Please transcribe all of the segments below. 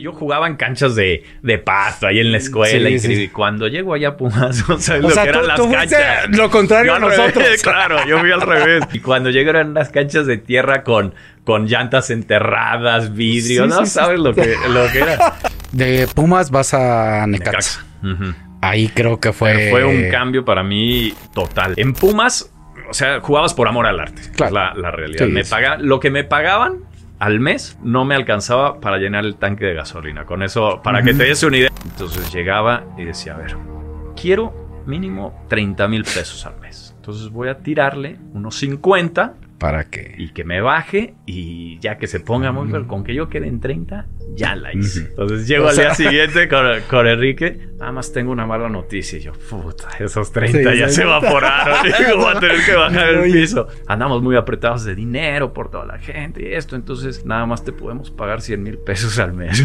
Yo jugaba en canchas de, de pasto ahí en la escuela Sí, y, sí. y cuando llego allá a Pumas, no sabes O lo sea, que tú- eran las tú canchas. lo contrario Yo a revés, nosotros. claro, yo fui al revés. Y cuando llego eran las canchas de tierra con, con llantas enterradas, vidrio, Sí, no sabes lo que, lo que era. De Pumas vas a Necaxa. Ahí creo que fue. Fue un cambio para mí total. En Pumas, o sea, jugabas por amor al arte. Claro. Es la, la realidad. Me paga- lo que me pagaban al mes no me alcanzaba para llenar el tanque de gasolina. Con eso, para que te des una idea. Entonces llegaba y decía, a ver, quiero mínimo 30 mil pesos al mes. Entonces voy a tirarle unos 50 Para que. y que me baje y ya que se ponga muy bien, con que yo quede en 30, ya la hice. Entonces llego O al día siguiente con, con Enrique, nada más tengo una mala noticia y yo, puta, esos 30 Sí, ya se evaporaron, y voy a tener que bajar el piso. Andamos muy apretados de dinero por toda la gente y esto, entonces nada más te podemos pagar 100 mil pesos al mes.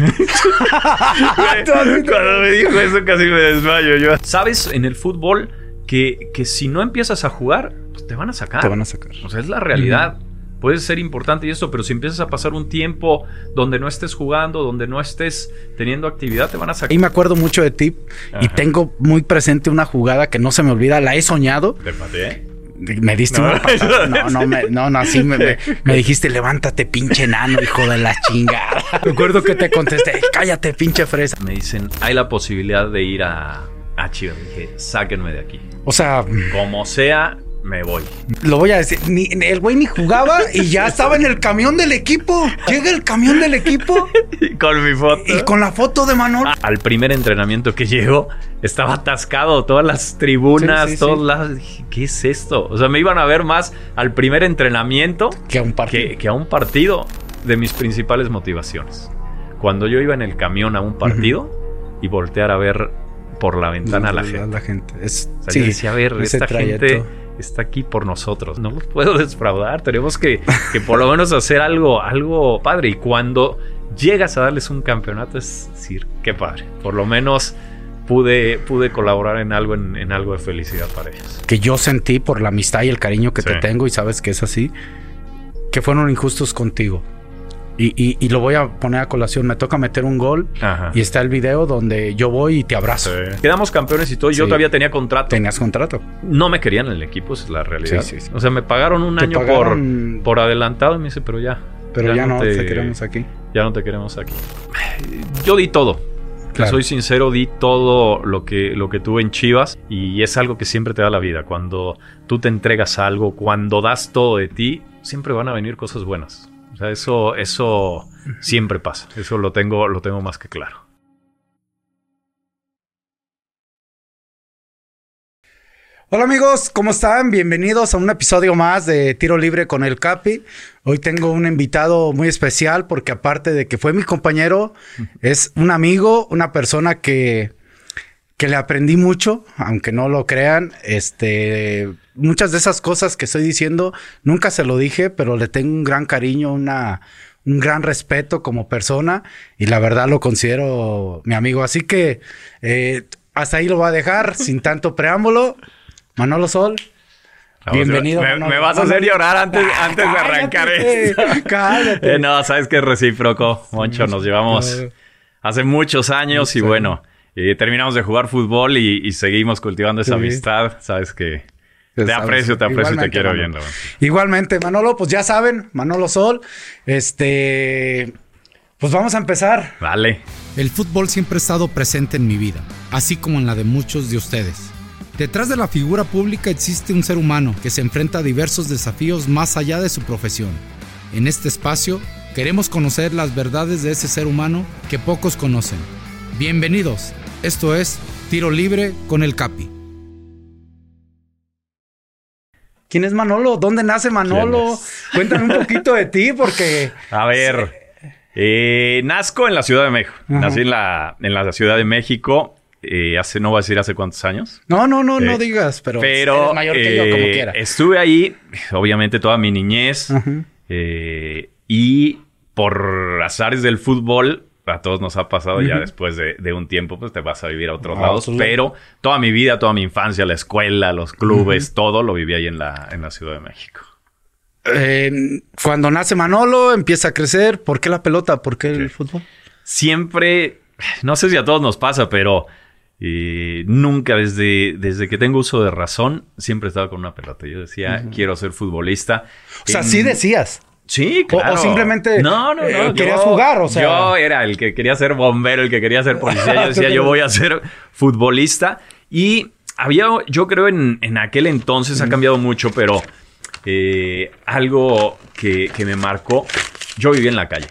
Cuando me dijo eso casi me desmayo yo. Sabes, en el fútbol que, que si no empiezas a jugar, pues te van a sacar. Te van a sacar. O sea, es la realidad. Puede ser importante y eso, pero si empiezas a pasar un tiempo donde no estés jugando, donde no estés teniendo actividad, te van a Ahí sacar. me acuerdo mucho de ti y tengo muy presente una jugada que no se me olvida, la he soñado. Te pateé. Me diste No, una patada. No, no, me, no, no, así me, me- me dijiste, levántate, pinche enano, hijo de la chingada. Recuerdo que te contesté, cállate, pinche fresa. Me dicen, hay la posibilidad de ir a, a Chivas. Dije, sáquenme de aquí. O sea, Como sea, me voy. lo voy a decir, ni, el güey ni jugaba y ya estaba en el camión del equipo. Llega el camión del equipo Y con mi foto. y con la foto de Manolo. Al primer entrenamiento que llegó, estaba atascado, todas las tribunas, Sí, sí, todos sí. lados. Dije, ¿qué es esto? O sea, me iban a ver más al primer entrenamiento Que a un partido. que, que a un partido de mis principales motivaciones. Cuando yo iba en el camión a un partido y voltear a ver por la ventana a la gente. gente. Es, O sea, yo decía, a ver, esta trayecto. gente está aquí por nosotros. No los puedo defraudar. Tenemos que, que por lo menos hacer algo, algo padre. Y cuando llegas a darles un campeonato, es decir, qué padre. Por lo menos pude, pude colaborar en algo, en, en algo de felicidad para ellos. que yo sentí por la amistad y el cariño que Sí. te tengo y sabes que es así, que fueron injustos contigo. Y, y- y lo voy a poner a colación. Me toca meter un gol Ajá. y está el video donde yo voy y te abrazo. Quedamos campeones y todo. Yo Sí. todavía tenía contrato. Tenías contrato. No me querían en el equipo, es la realidad. Sí. O sea, me pagaron un Te año pagaron- por, por adelantado y me dice, pero ya. Pero ya, no te queremos aquí. Ya no te queremos aquí. Yo di todo. Claro. soy sincero, di todo lo que, lo que tuve en Chivas y es algo que siempre te da la vida. Cuando tú te entregas a algo, cuando das todo de ti, siempre van a venir cosas buenas. O sea, eso, eso siempre pasa. Eso lo tengo, lo tengo más que claro. Hola amigos, ¿cómo están? Bienvenidos a un episodio más de Tiro Libre con el Capi. Hoy tengo un invitado muy especial porque aparte de que fue mi compañero, es un amigo, una persona que, que le aprendí mucho, aunque no lo crean. Este, muchas de esas cosas que estoy diciendo nunca se lo dije, pero le tengo un gran cariño, una, un gran respeto como persona y la verdad lo considero mi amigo. Así que eh, hasta ahí lo voy a dejar sin tanto preámbulo. Manolo Sol. Bienvenido, Me, Manolo. me vas a hacer llorar antes, Ah, antes de arrancar esto. Eh, no, sabes que es recíproco, Moncho. Nos llevamos hace muchos años y bueno, eh, terminamos de jugar fútbol y, y seguimos cultivando esa Sí. amistad. Sabes que te Sabes, aprecio, te aprecio y te quiero Manolo. bien. Igualmente, Manolo, pues ya saben, Manolo Sol. Este. Pues vamos a empezar. Vale. El fútbol siempre ha estado presente en mi vida, así como en la de muchos de ustedes. Detrás de la figura pública existe un ser humano que se enfrenta a diversos desafíos más allá de su profesión. En este espacio queremos conocer las verdades de ese ser humano que pocos conocen. Bienvenidos, esto es Tiro Libre con el Capi. ¿Quién es Manolo? ¿Dónde nace Manolo? Cuéntame un poquito de ti, porque. A ver, eh, nazco en la Ciudad de México. Ajá. Nací en la, en la Ciudad de México. eh, hace, no voy a decir hace cuántos años. No, no, no, no Eh, digas, pero, Pero eres mayor que yo, como eh, quiera. estuve ahí, obviamente, toda mi niñez. Eh, y por azares del fútbol, a todos nos ha pasado ya Ujú. después de, de un tiempo, pues te vas a vivir a otros A lados. Pero toda mi vida, toda mi infancia, la escuela, los clubes, todo lo viví ahí en la, en la Ciudad de México. Eh, cuando nace Manolo, empieza a crecer. ¿Por qué la pelota? ¿Por qué el fútbol? siempre, no sé si a todos nos pasa, pero eh, nunca desde, desde que tengo uso de razón, siempre estaba con una pelota. Yo decía, quiero ser futbolista. O sea, En- sí decías. Sí, claro. o simplemente, no, no, no. eh, yo- querías jugar, o sea. Yo era el que quería ser bombero, el que quería ser policía. Yo decía, yo voy a ser futbolista. Y había, yo creo, en, en aquel entonces ha cambiado mucho, pero eh, algo que, que me marcó, yo vivía en la calle.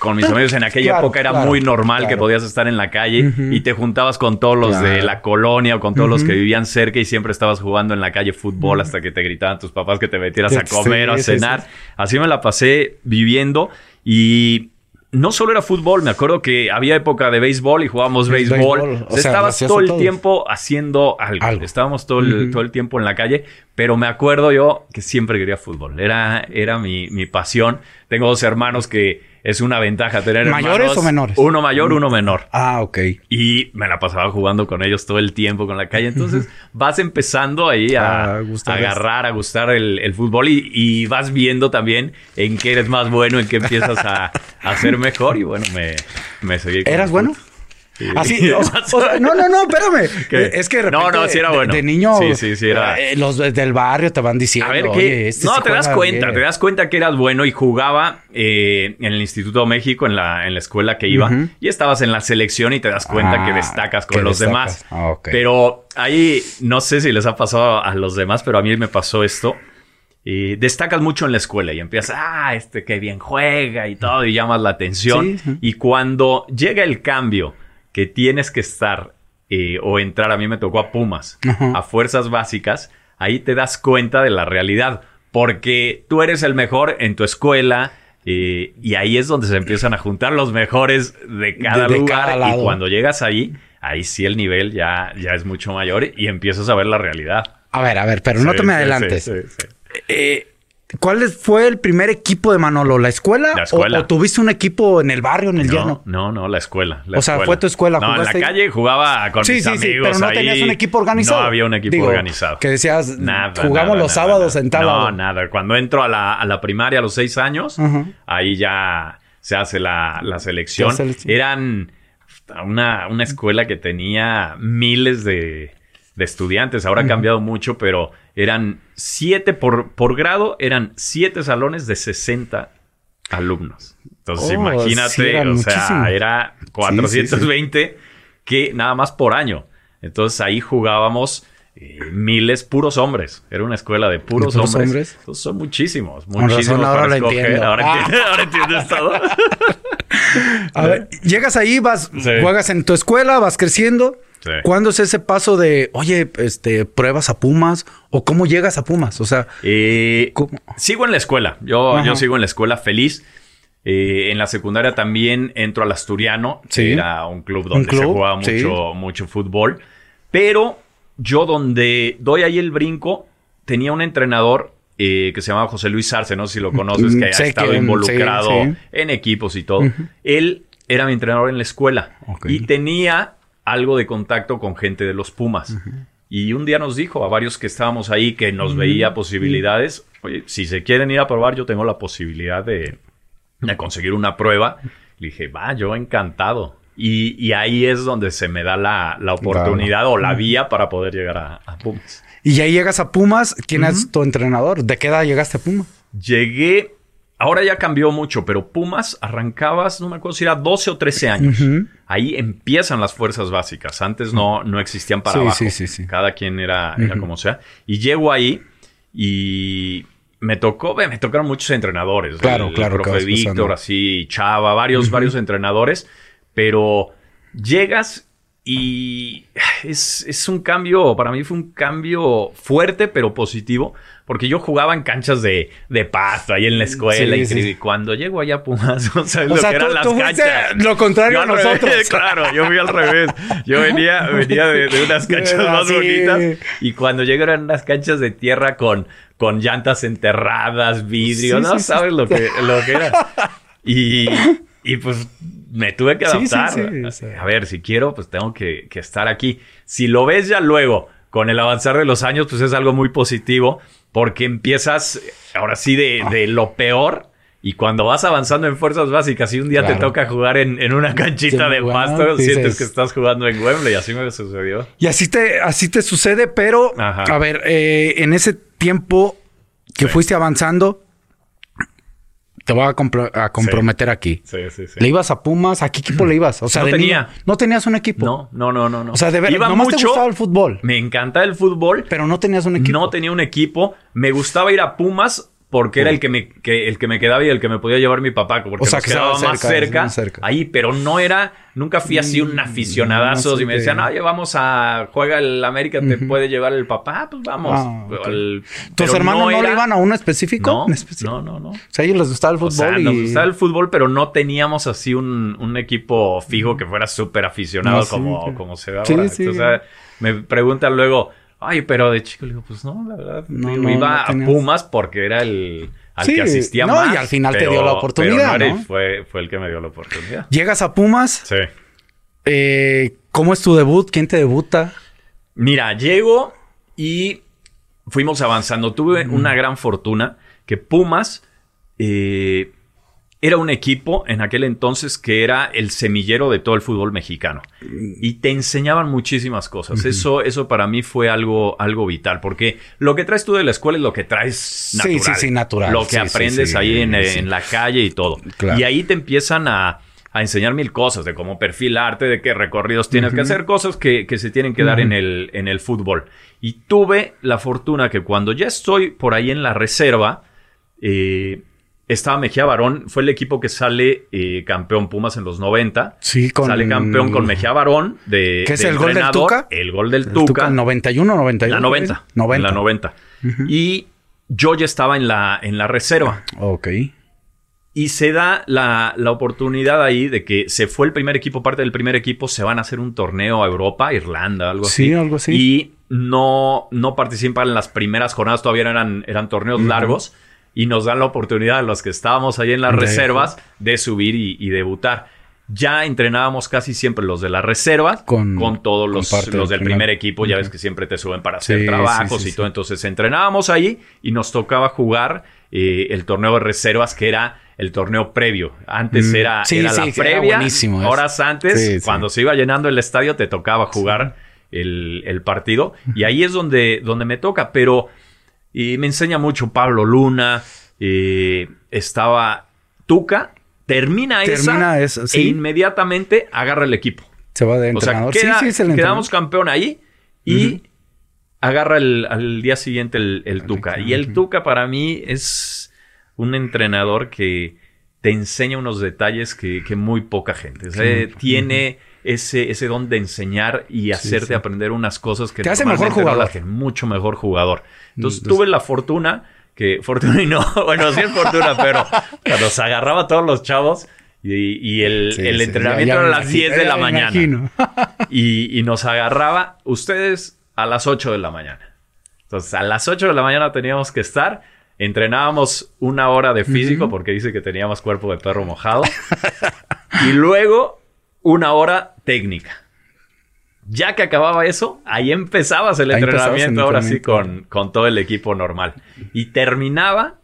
Con mis amigos en aquella Claro, época era claro, muy normal que podías estar en la calle y te juntabas con todos los de la colonia o con todos los que vivían cerca y siempre estabas jugando en la calle fútbol hasta que te gritaban tus papás que te metieras a Sí, comer o a sí, sí. cenar. Así me la pasé viviendo y no solo era fútbol, me acuerdo que había época de béisbol y jugábamos béisbol. o sea, estabas todo el tiempo haciendo algo. Algo. Estábamos todo el, todo el tiempo en la calle, pero me acuerdo yo que siempre quería fútbol. Era, era mi, mi pasión. Tengo dos hermanos que es una ventaja tener ¿Mayores hermanos. o menores? Uno mayor, uno menor. Ah, ok. Y me la pasaba jugando con ellos todo el tiempo con la calle. Entonces vas empezando ahí a, A gustarles. a agarrar, a gustar el, el fútbol y, y vas viendo también en qué eres más bueno, en qué empiezas a, a ser mejor. Y bueno, me, me seguí. con ¿Eras bueno? fútbol. Sí. Así, o, o sea, no, no, no, espérame. ¿Qué? Es que de No, repente, no, sí era bueno. De, niño, Sí, sí, sí era- eh, los de- del barrio te van diciendo. A ver, "Oye, ¿qué? este no, te das cuenta, bien". te das cuenta que eras bueno y jugaba eh, en el Instituto México, en la, en la escuela que iba, y estabas en la selección y te das cuenta Ah, que destacas con que los destacas. demás. Ah. Pero ahí, no sé si les ha pasado a los demás, pero a mí me pasó esto. Y destacas mucho en la escuela y empiezas, ah, este que bien juega y todo, y llamas la atención. Y cuando llega el cambio que tienes que estar eh, o entrar, a mí me tocó a Pumas, Ajá. a fuerzas básicas, ahí te das cuenta de la realidad. Porque tú eres el mejor en tu escuela eh, y ahí es donde se empiezan a juntar los mejores de cada De- de lugar. cada y cuando llegas ahí, ahí sí el nivel ya, ya es mucho mayor y empiezas a ver la realidad. A ver, a ver, pero no Sí, te me adelantes. sí, sí, sí. Eh, ¿Cuál fue el primer equipo de Manolo? ¿La escuela? La escuela. ¿O, o tuviste un equipo en el barrio, en el No, llano? no, no, la escuela. la O sea, escuela. fue tu escuela, No, en la ¿jugaste ahí? calle jugaba con Sí, mis sí, sí, amigos pero no ahí. tenías un equipo organizado. No había un equipo Digo, organizado. Que decías, Nada, jugamos nada, los nada, sábados en tal No, nada. Cuando entro a la, a la primaria a los seis años, ahí ya se hace la, la selección. La selección. Eran una, una escuela que tenía miles de, de estudiantes. Ahora ha cambiado mucho, pero eran siete por, por grado, eran siete salones de 60 alumnos. Entonces, Oh, imagínate, sí, o sea, muchísimos. era 420 que nada más por año. Entonces ahí jugábamos eh, miles, puros hombres. Era una escuela de puros, ¿De puros hombres. hombres? Entonces son muchísimos, muchísimos ahora para escoger. entiendo. Ahora, Ah. entiendes, ahora entiendes todo. A ver, llegas ahí, vas, Sí. juegas en tu escuela, vas creciendo. Sí. ¿Cuándo es ese paso de, oye, este, pruebas a Pumas? ¿O cómo llegas a Pumas? O sea, Eh, sigo en la escuela. Yo, Ajá. yo sigo en la escuela feliz. Eh, en la secundaria también entro al Asturiano. que. Era un club donde club, se jugaba mucho, sí. mucho fútbol. Pero yo donde doy ahí el brinco, tenía un entrenador eh, que se llamaba José Luis Arce, no sé si lo conoces, que ha Mm, estado involucrado sí, sí. en equipos y todo. Él era mi entrenador en la escuela y tenía algo de contacto con gente de los Pumas. Y un día nos dijo a varios que estábamos ahí que nos veía posibilidades, oye, si se quieren ir a probar, yo tengo la posibilidad de, de conseguir una prueba. Le dije, va, yo encantado. Y, y ahí es donde se me da la, la oportunidad o la vía para poder llegar a, a Pumas. y ya llegas a Pumas. ¿Quién es tu entrenador? ¿De qué edad llegaste a Pumas? Llegué, ahora ya cambió mucho, pero Pumas arrancabas, no me acuerdo si era 12 o 13 años. Ahí empiezan las fuerzas básicas. Antes no, no existían para Sí, abajo. sí, sí, sí. Cada quien era, era como sea. Y llego ahí y me tocó, me tocaron muchos entrenadores. Claro, el, claro, El profe pasando. Víctor, así, Chava, varios, varios entrenadores. Pero llegas y es, es un cambio, para mí fue un cambio fuerte, pero positivo, porque yo jugaba en canchas de, de pasto ahí en la escuela Sí, y sí. cuando llego allá a Pumas, O lo sea, que eran tú- las tú canchas. lo contrario Yo a revés, nosotros. claro, yo fui al revés. Yo venía, venía de, de unas canchas Era más así. bonitas y cuando llego eran unas canchas de tierra con, con llantas enterradas, vidrio, Sí, no sabes lo que, lo que era. Y, y pues me tuve que adaptar. A ver, si quiero, pues tengo que, que estar aquí. Si lo ves ya luego, con el avanzar de los años, pues es algo muy positivo, porque empiezas, ahora sí, de, de lo peor Y cuando vas avanzando en fuerzas básicas y un día te toca jugar en, en una canchita Sí, de bueno, pasto, dices- sientes que estás jugando en Wembley. Así me sucedió. Y así te, así te sucede, pero Ajá. a ver, eh, en ese tiempo que Sí. fuiste avanzando, te voy a, compro- a comprometer aquí. Sí, sí, sí. ¿Le ibas a Pumas? ¿A qué equipo le ibas? O sea, No de tenía. niño, no tenías un equipo. No, no, no, no, no. O sea, de verdad, Iba nomás te mucho. gustaba el fútbol, Me encanta el fútbol. pero no tenías un equipo. No tenía un equipo. Me gustaba ir a Pumas porque era el que me, que, el que me quedaba y el que me podía llevar mi papá. Porque O sea, nos que estaba quedaba más cerca, cerca, más cerca. ahí, pero no era, nunca fui así un aficionadazo. no sé y me decían, oye, vamos a juega el América, te puede llevar el papá, pues vamos. Ah, ¿Tus hermanos no, le era- iban a uno específico? No, no, no, no. O sea, ellos les gustaba el O fútbol sea, y... nos gustaba el fútbol, pero no teníamos así un, un equipo fijo que fuera súper aficionado No, sí, como, como se ve Sí, ahora. sí. Entonces, me preguntan luego, ay, pero de chico, le digo, pues no, la verdad, No, digo, no, iba no tenías- a Pumas porque era el al Sí, que asistía no, más. y al final te dio la oportunidad, pero ¿no? Fue, fue el que me dio la oportunidad. Llegas a Pumas, Sí. eh, ¿cómo es tu debut? ¿Quién te debuta? Mira, llego y fuimos avanzando. Tuve una gran fortuna que Pumas eh, era un equipo en aquel entonces que era el semillero de todo el fútbol mexicano. Y te enseñaban muchísimas cosas. Eso, eso para mí fue algo, algo vital, porque lo que traes tú de la escuela es lo que traes Sí, natural. sí, sí, natural. Lo que Sí, sí, aprendes sí, ahí en, sí. en la calle y todo. Claro. Y ahí te empiezan a, a enseñar mil cosas de cómo perfilarte, de qué recorridos tienes que hacer, cosas que, que se tienen que dar en, el, en el fútbol. Y tuve la fortuna que cuando ya estoy por ahí en la reserva, eh, estaba Mejía Barón, fue el equipo que sale eh, campeón Pumas en los 90. Sí, con... Sale campeón con Mejía Barón de. ¿Qué es de el gol del. Tuca? El gol del El Tuca. Tuca, 91, 92. la 90. 90. En la 90. Y yo ya estaba en la, en la reserva. Ok. Y se da la, la oportunidad ahí de que se fue el primer equipo, parte del primer equipo, se van a hacer un torneo a Europa, Irlanda, algo así. Sí, algo así. Y no, no participan en las primeras jornadas, todavía eran, eran torneos largos. Y nos dan la oportunidad a los que estábamos ahí en las De- reservas de subir y, y debutar. Ya entrenábamos casi siempre los de la reserva Con- con, todos con los, parte los del primer primer. equipo. Ya ves que siempre te suben para hacer Sí, trabajos sí, sí, y todo. Entonces entrenábamos ahí y nos tocaba jugar eh, el torneo de reservas que era el torneo previo. Antes Mm. era, Sí, era sí, la era previa. buenísimo eso. horas antes, Sí, sí. cuando se iba llenando el estadio, te tocaba jugar el, el partido. Y ahí es donde, donde me toca. Pero y me enseña mucho Pablo Luna. eh, estaba Tuca. Termina, Termina esa esa, sí. e inmediatamente agarra el equipo. Se va de O sea, entrenador. queda- sí, sí, es el quedamos entrenador. campeón ahí y agarra el, al día siguiente el, el Tuca. Y el Tuca para mí es un entrenador que te enseña unos detalles que, que muy poca gente. O sea, tiene ese, ese don de enseñar y hacerte sí. aprender unas cosas que Te hace mejor no jugador. hacen. mucho mejor jugador. Entonces Entonces- tuve la fortuna que fortuna y no, bueno, sí es fortuna, pero cuando se agarraba a todos los chavos y, y el, Sí, el entrenamiento ya- ya era a las imagino, 10 de la me mañana y, y nos agarraba ustedes a las 8 de la mañana. Entonces, a las 8 de la mañana teníamos que estar. Entrenábamos una hora de físico porque dice que teníamos cuerpo de perro mojado. y luego una hora técnica. Ya que acababa eso, ahí empezabas el Ahí entrenamiento, ahora sí, con, con todo el equipo normal. Y terminaba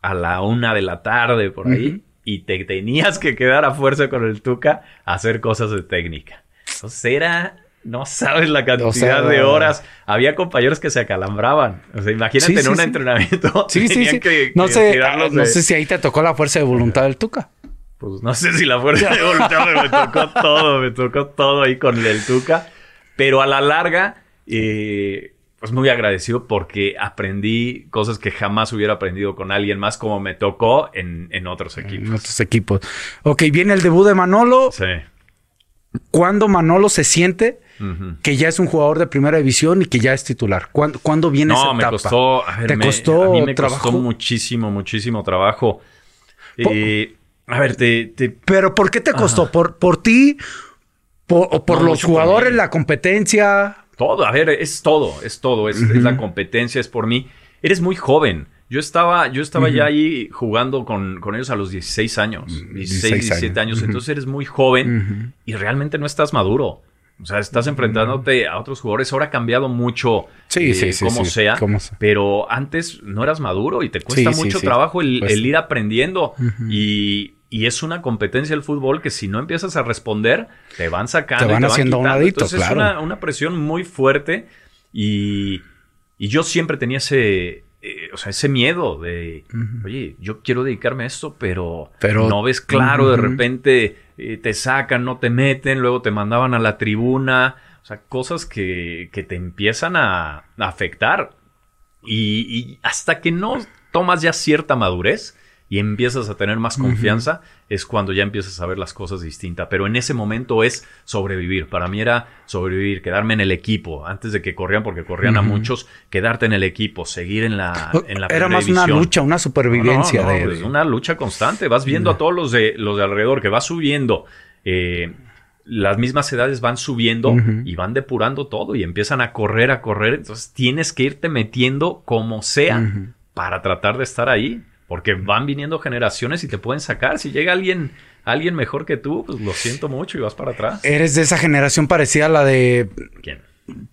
a la una de la tarde por ahí. Y te tenías que quedar a fuerza con el Tuca a hacer cosas de técnica. Entonces era... No sabes la cantidad sea, de horas. Había compañeros que se acalambraban. O sea, imagínate Sí, en un sí. entrenamiento. Sí, sí, sí. que- no que sé, tirarlos no sé si ahí te tocó la fuerza de voluntad del Tuca. Pues no sé si la fuerza de voluntad me tocó todo, me tocó todo ahí con el Tuca. Pero a la larga, eh, pues muy agradecido porque aprendí cosas que jamás hubiera aprendido con alguien más como me tocó en, en otros En equipos. otros equipos. Ok, viene el debut de Manolo. Sí. ¿Cuándo Manolo se siente que ya es un jugador de primera división y que ya es titular? ¿Cuándo, cuándo viene esa No, me costó. a ver, ¿Te me- costó a mí me trabajo? costó muchísimo, muchísimo trabajo. Eh, a ver, te, te- Pero ¿por qué te costó? ¿Por, por ti? ¿Por, o por No, los por jugadores, la competencia? Todo, a ver, es todo, es todo, es, es la competencia, es por mí. Eres muy joven. Yo estaba, yo estaba ya ahí jugando con, con ellos a los 16 años, 16, 16 17 años, entonces eres muy joven y realmente no estás maduro. O sea, estás enfrentándote a otros jugadores. Ahora ha cambiado mucho Sí, eh, sí, sí, como sea. Pero antes no eras maduro y te cuesta mucho trabajo el, Pues- el ir aprendiendo. Y, y es una competencia el fútbol que si no empiezas a responder, te van sacando. Te y van haciendo a un quitando. ladito, Entonces claro. es una, una presión muy fuerte. Y, y yo siempre tenía ese, eh, o sea, ese miedo de, oye, yo quiero dedicarme a esto, pero, Pero- no ves claro, de repente eh, te sacan, no te meten, luego te mandaban a la tribuna. O sea, cosas que, que te empiezan a, a afectar. Y, y hasta que no tomas ya cierta madurez y empiezas a tener más confianza, es cuando ya empiezas a ver las cosas distintas. Pero en ese momento es sobrevivir. Para mí era sobrevivir, quedarme en el equipo. Antes de que corrían, porque corrían a muchos, quedarte en el equipo, seguir en la, en la Era más una lucha, una supervivencia No, no, no, de, pues, una lucha constante. Vas viendo a todos los de los de alrededor que va subiendo. eh, las mismas edades van subiendo y van depurando todo y empiezan a correr, a correr. Entonces tienes que irte metiendo como sea para tratar de estar ahí. Porque van viniendo generaciones y te pueden sacar. Si llega alguien, alguien mejor que tú, pues lo siento mucho y vas para atrás. Eres de esa generación parecida a la de ¿Quién?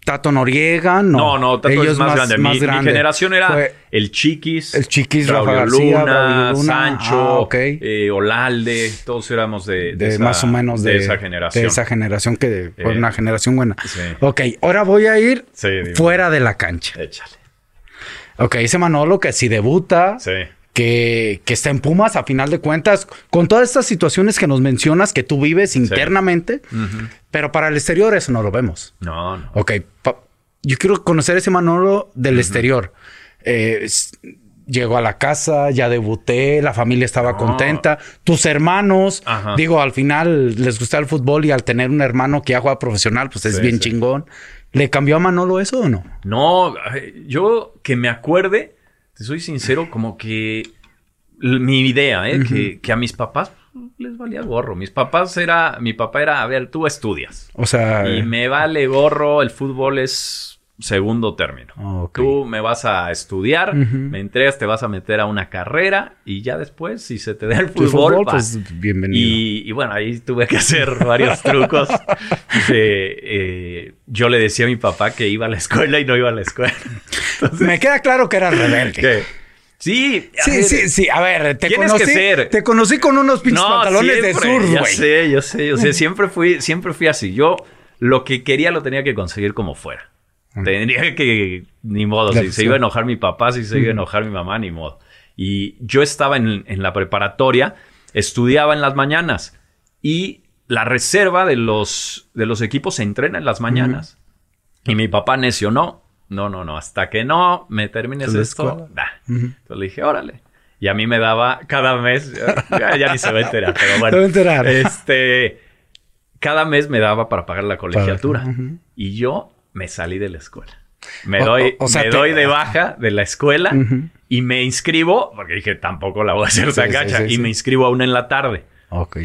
Tato Noriega, no. No, no, Tato Ellos es más, grande. Mi, mi grande. generación era Fue el Chiquis, el Chiquis, Rafa García, Luna, Luna. Sancho, Ah, ok. eh, Olalde, todos éramos de, de de esa- más o menos de, esa generación. de esa generación que fue Eh, una generación buena. Sí. Ok, ahora voy a ir Sí, fuera de la cancha. Échale. Ok, ese Manolo que si debuta, Sí. Que, que está en Pumas a final de cuentas, con todas estas situaciones que nos mencionas que tú vives internamente, pero para el exterior eso no lo vemos. No, no. Ok, yo quiero conocer ese Manolo del exterior. Eh, llegó a la casa, ya debuté, la familia estaba No. contenta, tus hermanos, Ajá. digo, al final les gusta el fútbol y al tener un hermano que ya juega profesional, pues es Sí, bien sí. chingón. ¿Le cambió a Manolo eso o no? No, yo que me acuerde, te soy sincero, como que mi idea, ¿eh? que, que a mis papás les valía gorro. Mis papás era, mi papá era, a ver, tú estudias. O sea, Y me vale gorro, el fútbol es segundo término. Ok. Tú me vas a estudiar, me entregas, te vas a meter a una carrera y ya después, si se te da el fútbol, pues bienvenido. Y, y bueno, ahí tuve que hacer varios trucos. De, eh, yo le decía a mi papá que iba a la escuela y no iba a la escuela. Me queda claro que eras rebelde. Sí, Sí, ver, sí, sí. A ver, te conocí. que ser. Te conocí con unos pinches pantalones siempre, de surf, Ya güey. sé, yo sé, yo sé. Siempre fui, siempre fui así. Yo lo que quería lo tenía que conseguir como fuera. Tendría que, ni modo, La si se iba a enojar mi papá, si se iba a enojar mi mamá, ni modo. Y yo estaba en, en la preparatoria, estudiaba en las mañanas y la reserva de los, de los equipos se entrena en las mañanas. Y mi papá necio, no, no, no, no, hasta que no me termines ¿La esto, escuela? da. Ujú. Entonces le dije, órale. Y a mí me daba cada mes, ya, ya ni se va a enterar, pero bueno. Se va a enterar. Este, cada mes me daba para pagar la colegiatura. Ujú. Y yo me salí de la escuela. Me doy, o- o sea, me te- doy de baja de la escuela y me inscribo, porque dije, tampoco la voy a hacer Sí, tan sí, y me inscribo a una en la tarde. Ok.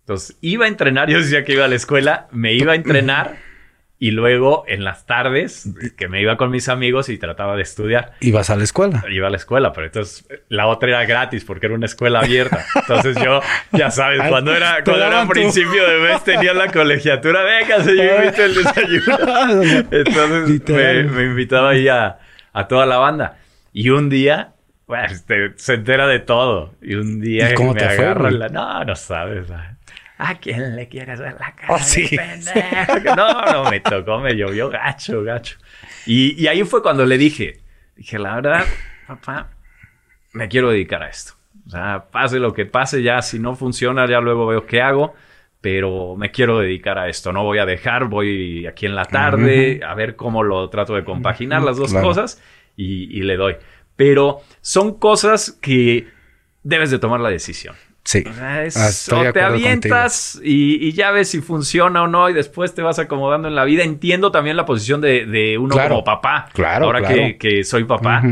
Entonces, iba a entrenar, yo decía que iba a la escuela, me iba a entrenar y luego en las tardes, que me iba con mis amigos y trataba de estudiar. Ibas a la escuela. Iba a la escuela, pero entonces la otra era gratis porque era una escuela abierta. Entonces yo, ya sabes, cuando era, te cuando era principio de mes tenía la colegiatura, venga, se yo invito el desayuno. Entonces me, me invitaba ahí a, a toda la banda. Y un día, bueno, este, se entera de todo. Y un día ¿Y cómo me te fue, agarra güey? la... No, no sabes. ¿A quién le quieres ver la cara? Oh, sí. pendejo? No, no, me tocó, me llovió gacho, gacho. Y, y ahí fue cuando le dije, dije, la verdad, papá, me quiero dedicar a esto. O sea, pase lo que pase, ya si no funciona, ya luego veo qué hago. Pero me quiero dedicar a esto. No voy a dejar, voy aquí en la tarde a ver cómo lo trato de compaginar las dos Claro. cosas y, y le doy. Pero son cosas que debes de tomar la decisión. Sí. O sea, es- Ah, estoy de o te avientas y, y ya ves si funciona o no y después te vas acomodando en la vida. Entiendo también la posición de, de uno Claro. como papá. Claro, Ahora claro. Que, que soy papá.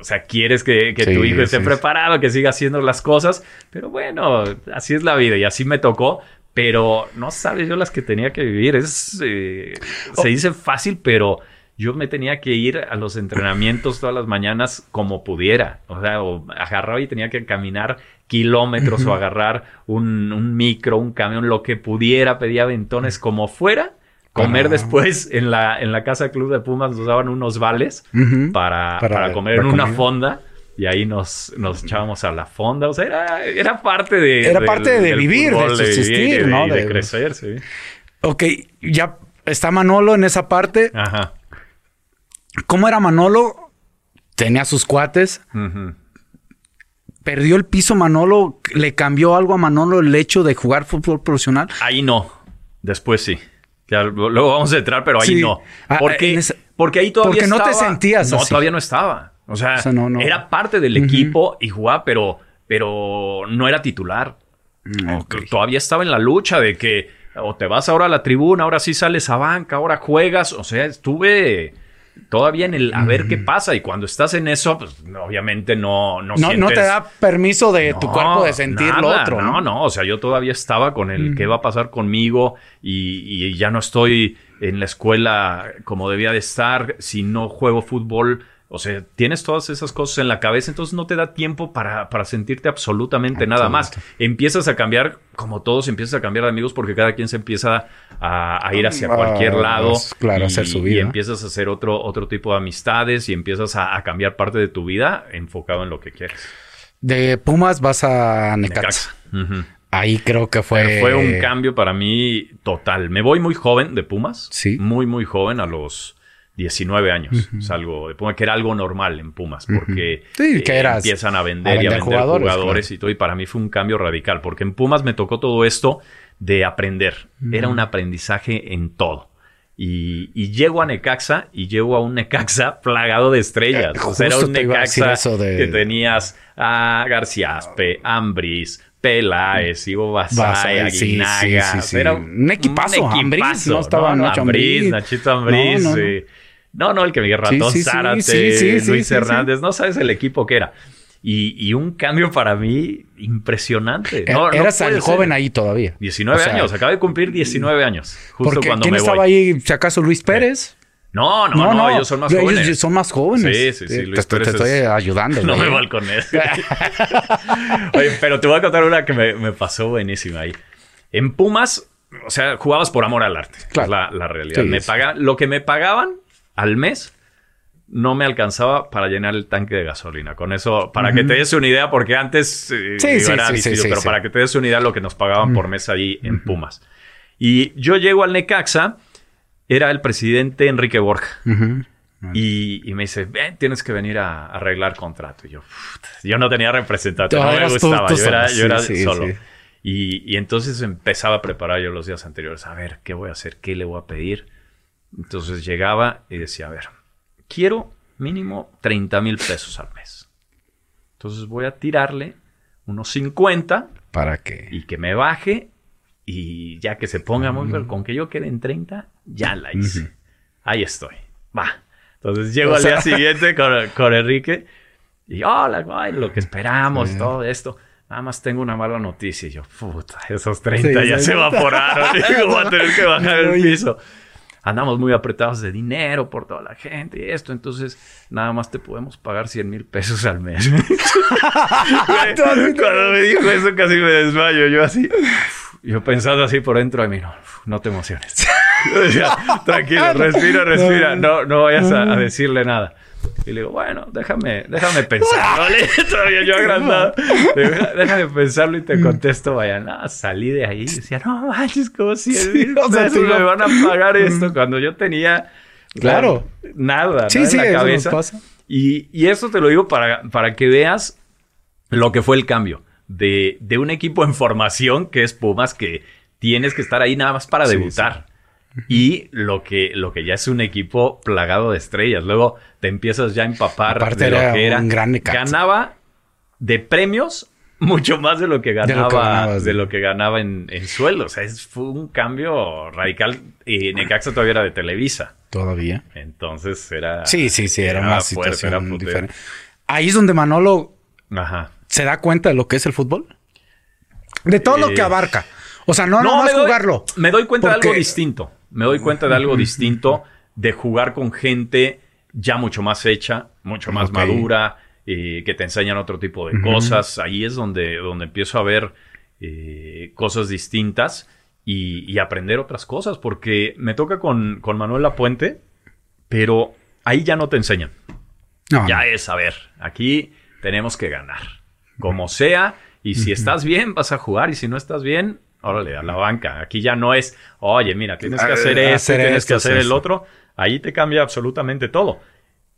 O sea, quieres que, que Sí, tu hijo esté sí. preparado, que siga haciendo las cosas. Pero bueno, así es la vida y así me tocó. Pero no sabes yo las que tenía que vivir. Es, eh, Oh. Se dice fácil, pero yo me tenía que ir a los entrenamientos todas las mañanas como pudiera. O sea, o agarraba y tenía que caminar kilómetros o agarrar un, un micro, un camión, lo que pudiera, pedía aventones como fuera. comer Para- después en la, en la casa club de Pumas nos daban unos vales para, Para- para comer en una fonda. Y ahí nos, nos echábamos a la fonda. O sea, era, era parte de... Era del- parte de del vivir, de subsistir, vivir, ¿no? y de De- crecer, sí. Ok, ya está Manolo en esa parte. Ajá. ¿Cómo era Manolo? Tenía sus cuates. ¿Perdió el piso Manolo? ¿Le cambió algo a Manolo el hecho de jugar fútbol profesional? Ahí no. Después sí. Ya, luego vamos a entrar, pero ahí Sí. no. Ah, Porque, en esa- porque ahí todavía Porque no te estaba- sentías No, así. todavía no estaba. O sea, O sea, no, no. era parte del equipo y jugaba, pero, pero no era titular. Todavía estaba en la lucha de que o te vas ahora a la tribuna, ahora sí sales a banca, ahora juegas. O sea, estuve todavía en el a ver qué pasa. Y cuando estás en eso, pues obviamente no, no, No, no sientes- te da permiso de tu no, cuerpo de sentir lo otro. No, no, o sea, yo todavía estaba con el qué va a pasar conmigo y, y ya no estoy en la escuela como debía de estar. Si no juego fútbol, o sea, tienes todas esas cosas en la cabeza, entonces no te da tiempo para, para sentirte absolutamente nada más. Empiezas a cambiar, como todos, empiezas a cambiar de amigos porque cada quien se empieza a, a ir hacia Ah, cualquier lado. claro, y, hacer su y vida. empiezas a hacer otro, otro tipo de amistades y empiezas a, a cambiar parte de tu vida enfocado en lo que quieres. De Pumas vas a Necaxa. Ahí creo que fue... Fue un cambio para mí total. Me voy muy joven de Pumas. Sí. Muy, muy joven, a los 19 años. Salgo de Pumas, que era algo normal en Pumas, porque Sí, que eh, empiezan a vender, a y a vender jugadores, y todo. Y para mí fue un cambio radical, porque en Pumas me tocó todo esto de aprender. Era un aprendizaje en todo. Y, y llego a Necaxa y llego a un Necaxa plagado de estrellas. Eh, o sea, era un te Necaxa de- que tenías a García Aspe, Ambris, Peláez, Ivo Basay, Aguinaga. sí, sí, sí. Era Un equipazo, Ambriz, no estaba Nacho Ambriz, Ambriz. Nachito. No, no, no. eh, No, no, el que me Ratón Sí, Zárate, sí, Luis Hernández, no sabes el equipo que era. Y, y un cambio para mí impresionante. No, no Er, Eras el ser. joven ahí todavía. 19 O sea, años, acaba de cumplir 19 años. Justo Porque cuando ¿quién me estaba voy. ahí? Si acaso Luis Pérez. No, no, no, ellos son más Ellos jóvenes. son más jóvenes. Sí, sí, sí, Te- Luis te, te Pérez estoy es- ayudando. No me balcones. Oye, pero te voy a contar una que me, me pasó buenísima ahí. En Pumas, o sea, jugabas por amor al arte. Claro. Es la, la realidad. Sí, me paga- lo que me pagaban al mes no me alcanzaba para llenar el tanque de gasolina. Con eso, para que te des una idea, porque antes eh, Sí, digo, sí, era pero para que te des una idea lo que nos pagaban por mes ahí en Pumas. Y yo llego al Necaxa, era el presidente Enrique Borja. Y, y me dice, ven, tienes que venir a, a arreglar contrato. Y yo, yo no tenía representante, No, me tú- gustaba, tú yo era, solo. yo era. Y, y entonces empezaba a preparar yo los días anteriores, a ver, ¿qué voy a hacer? ¿Qué le voy a pedir? Entonces llegaba y decía, a ver, quiero mínimo 30 mil pesos al mes. Entonces voy a tirarle unos 50 ¿Para qué? y que me baje y ya que se ponga muy pero con que yo quede en 30 ya la hice. Ahí estoy. Va. Entonces llego O al día siguiente con, con Enrique y hola ay, lo que esperamos todo esto nada más tengo una mala noticia y yo puta esos 30 Sí, ya sí. se evaporaron voy a tener que bajar el piso andamos muy apretados de dinero por toda la gente y esto, entonces nada más te podemos pagar 100 mil pesos al mes. Cuando me dijo eso casi me desmayo, yo así, yo pensando así por dentro de mí, no, no te emociones. O sea, Tranquilo, respira, respira, no, no vayas a, a decirle nada. Y le digo, bueno, déjame, déjame pensarlo. Todavía yo agrandado. Digo, déjame pensarlo y te contesto, vaya, nada, salí de ahí y decía, no manches, como si Sí, o sea, pesos sí, me no. van a pagar esto cuando yo tenía Claro. nada Sí, ¿no? sí, en la eso nos cabeza. pasa. Y, y eso te lo digo para, para que veas lo que fue el cambio de, de un equipo en formación que es Pumas, que tienes que estar ahí nada más para Sí, debutar. Y lo que, lo que ya es un equipo plagado de estrellas. Luego te empiezas ya a empapar Aparte de lo era que era. un gran. Ganaba de premios mucho más de lo que lo que ganaba, de lo que ganaba en, en. O sea, es, fue un cambio radical. Y Necaxa todavía era de Televisa. Todavía. Entonces era. Sí, sí, sí, era, una fuerte, situación era diferente. Ahí es donde Manolo Ajá. se da cuenta de lo que es el fútbol. De todo lo Eh, que abarca. O sea, no, No, nomás me doy, jugarlo. Me doy cuenta de algo distinto. Me doy cuenta de algo distinto de jugar con gente ya mucho más hecha, mucho más madura, eh, que te enseñan otro tipo de cosas. Ahí es donde, donde empiezo a ver eh, cosas distintas. y, y aprender otras cosas, porque me toca con, con Manuel Lapuente, pero ahí ya no te enseñan. No, Ya es, a ver, aquí tenemos que ganar, como sea, y si estás bien, vas a jugar, y si no estás bien, órale, a la banca. Aquí ya no es, oye, mira, tienes que Ah, hacer esto, hacer tienes esto, que hacer el otro. Ahí te cambia absolutamente todo.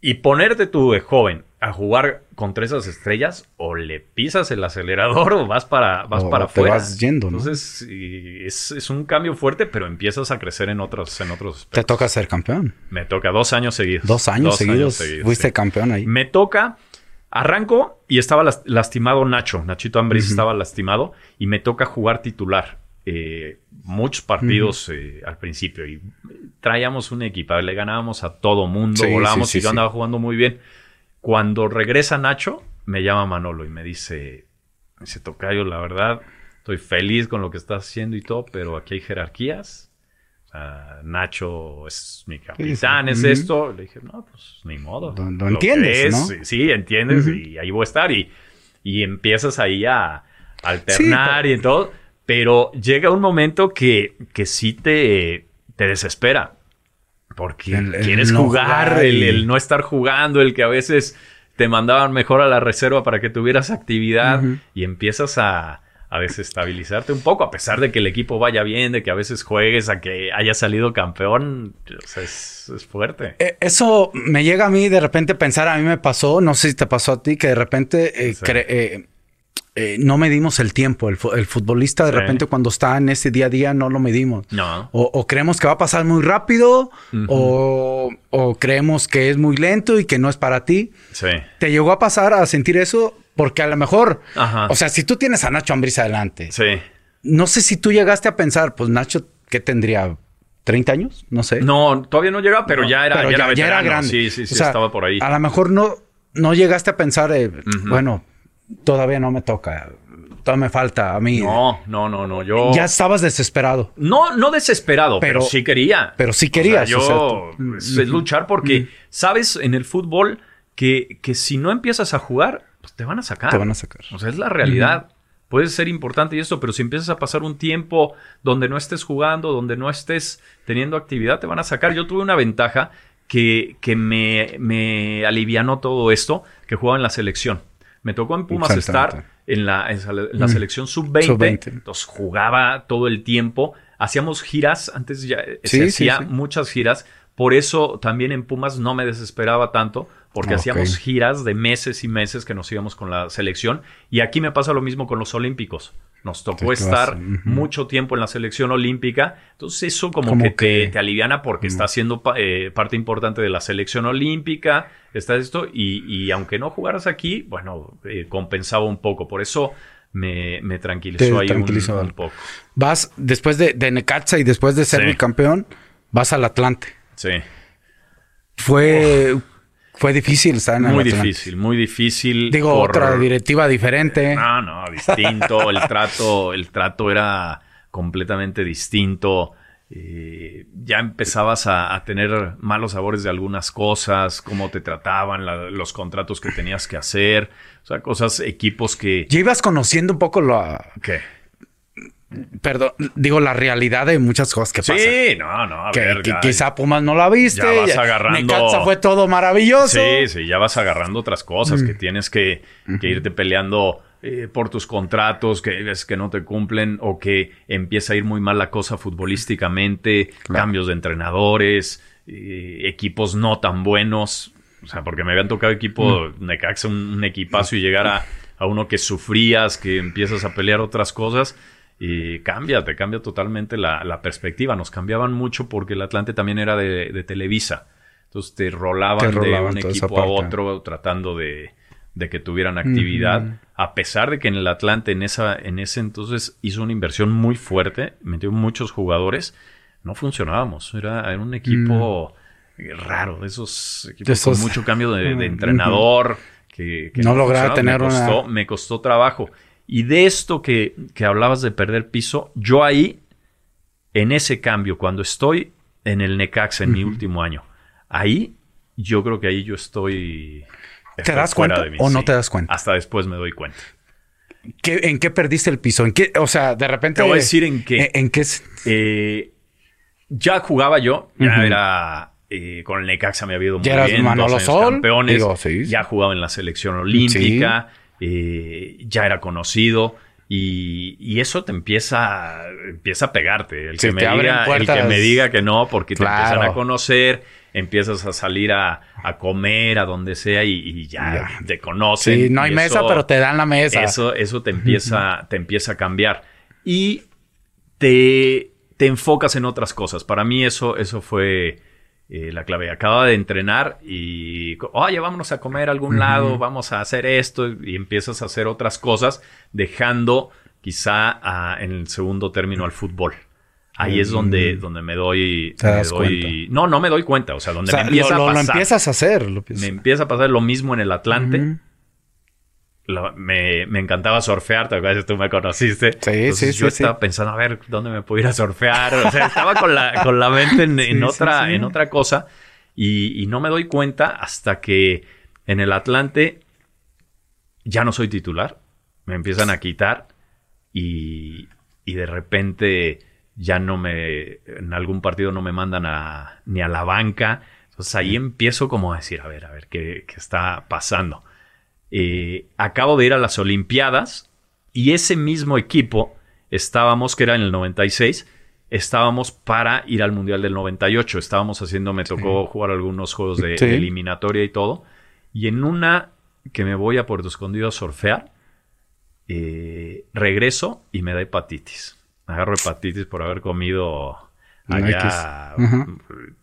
Y ponerte tú de joven a jugar contra esas estrellas, o le pisas el acelerador o vas para, vas O para te afuera. vas yendo, ¿no? Entonces, es, es un cambio fuerte, pero empiezas a crecer en otros, en otros Te toca ser campeón. Me toca dos años seguidos. Dos años seguidos. Fuiste sí. campeón ahí. Me toca, arranco y estaba las- lastimado Nacho. Nachito Ambriz estaba lastimado y me toca jugar titular. Eh, muchos partidos eh, al principio y traíamos un equipo, le ganábamos a todo mundo, Sí, volábamos sí, sí, y yo andaba jugando muy bien. Cuando regresa Nacho, me llama Manolo y me dice, me dice, Tocayo, la verdad, estoy feliz con lo que estás haciendo y todo, pero aquí hay jerarquías. Sea, Nacho es mi capitán, es esto. Le dije, no, pues ni modo. Lo- entiendes, es, ¿no? Sí, entiendes y ahí voy a estar. Y, y empiezas ahí a alternar Sí, y todo. Pero llega un momento que, que sí te, te desespera. Porque El- el quieres no jugar, jugar el, y- el no estar jugando, el que a veces te mandaban mejor a la reserva para que tuvieras actividad y empiezas a, a desestabilizarte un poco, a pesar de que el equipo vaya bien, de que a veces juegues, a que haya salido campeón, o sea, es, es fuerte. Eh, Eso me llega a mí de repente pensar, a mí me pasó, no sé si te pasó a ti, que de repente eh, Sí. eh, no medimos el tiempo. El, fu- el futbolista de Sí. repente cuando está en ese día a día no lo medimos. No. O, o creemos que va a pasar muy rápido o, o creemos que es muy lento y que no es para ti. Sí. ¿Te llegó a pasar a sentir eso? Porque a lo mejor, Ajá. o sea, si tú tienes a Nacho Ambriz adelante, Sí. no sé si tú llegaste a pensar, pues Nacho, ¿qué tendría? ¿30 años? No sé. No, todavía no llegaba, pero No, ya era, pero ya era ya- era grande. Sí, sí, sí, O sea, estaba por ahí. A lo mejor no, no llegaste a pensar, eh, bueno, todavía no me toca, todavía me falta a mí. No, no, no, no. Yo. Ya estabas desesperado. No, no desesperado, pero, Pero- sí quería. pero sí O sea, querías, yo o sea, tú- es luchar porque sabes en el fútbol que, que si no empiezas a jugar, pues te van a sacar. Te van a sacar. O sea, es la realidad. Puede ser importante y esto, pero si empiezas a pasar un tiempo donde no estés jugando, donde no estés teniendo actividad, te van a sacar. Yo tuve una ventaja que, que me, me alivianó todo esto, que jugaba en la selección. Me tocó en Pumas estar en la, en la- Mm. selección sub-20. Sub-20. Entonces jugaba todo el tiempo. Hacíamos giras, antes ya eh, Sí, se sí, hacía sí. muchas giras. Por eso también en Pumas no me desesperaba tanto, porque Ok. hacíamos giras de meses y meses que nos íbamos con la selección. Y aquí me pasa lo mismo con los Olímpicos. Nos tocó estar mucho tiempo en la selección olímpica. Entonces eso como, Como que, que- Te, te aliviana porque está siendo pa- eh, parte importante de la selección olímpica. Está esto. Y, y aunque no jugaras aquí, bueno, eh, compensaba un poco. Por eso me, me tranquilizó ahí tranquilizó un, un poco. Vas después de, de Necaxa y después de ser Sí. bicampeón, vas al Atlante. Sí. Fue, fue difícil estar en el Muy Atlante. difícil, muy difícil. Digo, por- otra directiva diferente. No, no, distinto. el trato, el trato era completamente distinto. Eh, ya empezabas a, a tener malos sabores de algunas cosas, cómo te trataban, la- los contratos que tenías que hacer, o sea, cosas, equipos que... Ya ibas conociendo un poco la, ¿Qué? Perdón, digo, la realidad de muchas cosas que pasan. Sí, no, no, a Que, ver, que quizá Pumas no la viste. Ya vas agarrando- Necaxa fue todo maravilloso. Sí, sí, ya vas agarrando otras cosas Mm. que tienes que, que irte peleando eh, por tus contratos, que ves que no te cumplen o que empieza a ir muy mal la cosa futbolísticamente, Claro. cambios de entrenadores, eh, equipos no tan buenos. O sea, porque me habían tocado equipo Mm. Necaxa, un, un equipazo y llegar a, a uno que sufrías, que empiezas a pelear otras cosas. Y cambia, te cambia totalmente la, la perspectiva. Nos cambiaban mucho porque el Atlante también era de, de Televisa. Entonces te rolaban, Te rolaban de un equipo a otro tratando de, de que tuvieran actividad. A pesar de que en el Atlante en, esa, en ese entonces hizo una inversión muy fuerte, metió muchos jugadores, no funcionábamos. Era, era un equipo raro, de esos equipos Mm. Esos- con mucho cambio de, entrenador. Que, que No lograba tener me una- costó, me costó trabajo. Y de esto que, que hablabas de perder piso, yo ahí, en ese cambio, cuando estoy en el Necaxa en mi último año, ahí, yo creo que ahí yo estoy. ¿Te das cuenta mí, o no te das cuenta? Hasta después me doy cuenta. ¿Qué- ¿En qué perdiste el piso? ¿En qué? O sea, de repente. Te voy a decir en qué. ¿En, en qué? Eh, ya jugaba yo, ya era eh, con el Necaxa me había ido muy Ya bien, Manolo dos años Sol, campeones, digo, sí. ya jugaba en la selección olímpica, eh, ya era conocido y, y eso te empieza, empieza a pegarte. El, Sí, que me diga, el que me diga que no, porque te empiezan a conocer, empiezas a salir a, a comer, a donde sea y, y ya, Ya. te conocen. Sí, no hay y mesa, eso- pero te dan la mesa. eso, eso te empieza, te empieza a cambiar. Y te, te enfocas en otras cosas. Para mí eso, eso fue eh, la clave. Acaba de entrenar y, oye, vámonos a comer a algún lado, vamos a hacer esto y empiezas a hacer otras cosas, dejando quizá en el segundo término al fútbol. Ahí es donde, donde me doy... Mm. Te me das doy- cuenta. No, no me doy cuenta. O sea, O donde sea, me empieza lo, lo- a lo empiezas a hacer. lo empiezas- Me empieza a pasar lo mismo en el Atlante. Me, me encantaba surfear, te acuerdas, tú me conociste. Sí, Entonces sí, yo sí, sí. estaba pensando, a ver, ¿dónde me puedo ir a surfear? O sea, estaba con la, con la mente en, otra, en otra cosa y, y no me doy cuenta hasta que en el Atlante ya no soy titular. Me empiezan a quitar y, y de repente ya no me, en algún partido no me mandan a, ni a la banca. Entonces ahí empiezo como a decir, a ver, a ver, ¿qué, qué está pasando? Eh, acabo de ir a las Olimpiadas y ese mismo equipo estábamos, que era en el 96, estábamos para ir al Mundial del 98. Estábamos haciendo, me tocó jugar algunos juegos de, Sí. de eliminatoria y todo. Y en una que me voy a Puerto Escondido a surfear, eh, regreso y me da hepatitis. Agarro hepatitis por haber comido allá.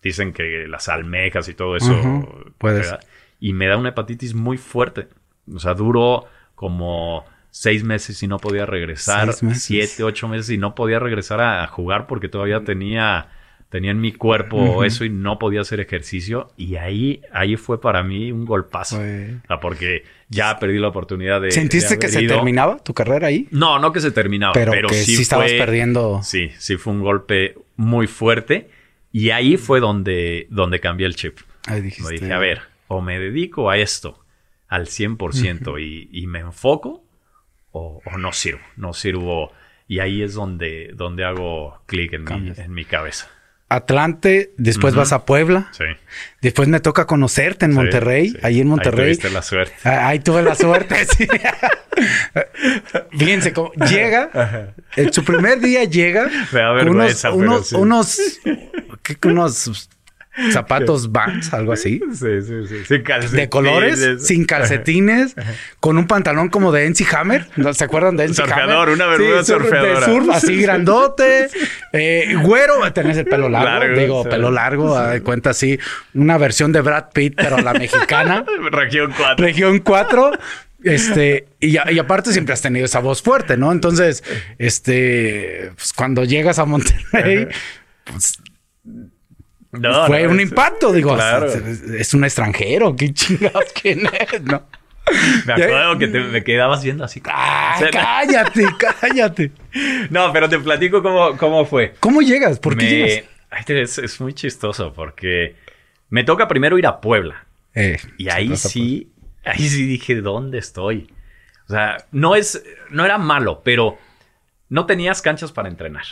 Dicen que las almejas y todo eso. Ujú, puede ¿verdad? Y me da una hepatitis muy fuerte. O sea, duró como seis meses y no podía regresar. Siete, ocho meses y no podía regresar a jugar porque todavía tenía, tenía en mi cuerpo Ujú. eso y no podía hacer ejercicio. Y ahí, ahí fue para mí un golpazo. O sea, porque ya perdí la oportunidad de. ¿Sentiste de que se ido. terminaba tu carrera ahí? No, no que se terminaba, Pero, pero, que sí, sí, estabas fue- perdiendo. Sí, sí fue un golpe muy fuerte. Y ahí fue donde, donde cambié el chip. Ahí Me dijiste. dije, a ver, o me dedico a esto al 100% y, y me enfoco, o, o no sirvo, no sirvo. Y ahí es donde, donde hago clic en, mi, en mi cabeza. Atlante, después vas a Puebla. Sí. Después me toca conocerte en Monterrey, sí. ahí en Monterrey. Ahí tuviste la suerte. Ah, Ahí tuve la suerte, sí. Fíjense cómo llega, en su primer día llega Me da con unos, vergüenza, pero unos, sí. unos, ¿qué? unos zapatos Vans, algo así. Sí, sí, sí. Sin calcetines. De colores, sin calcetines, con un pantalón como de NC Hammer. ¿No ¿Se acuerdan de NC Surfeador, Hammer? una bermuda sur- surfeadora. De surf, así grandote. Eh, güero, tenés el pelo largo. Largo, digo, sí. pelo largo. de cuenta así. Una versión de Brad Pitt, pero la mexicana. Región 4. Región 4. Este, y, y aparte siempre has tenido esa voz fuerte, ¿no? Entonces, este, pues cuando llegas a Monterrey, pues No, fue no, un es- impacto. Digo, Claro. es, es un extranjero, qué chingados quién es, ¿no? Me acuerdo que te, me quedabas viendo así. Ah, O sea, cállate, cállate. No, pero te platico cómo, cómo fue. ¿Cómo llegas? ¿Por qué llegas? Es, es muy chistoso porque me toca primero ir a Puebla. Eh, Y ahí sí, ahí sí dije, ¿dónde estoy? O sea, no es, no era malo, pero no tenías canchas para entrenar.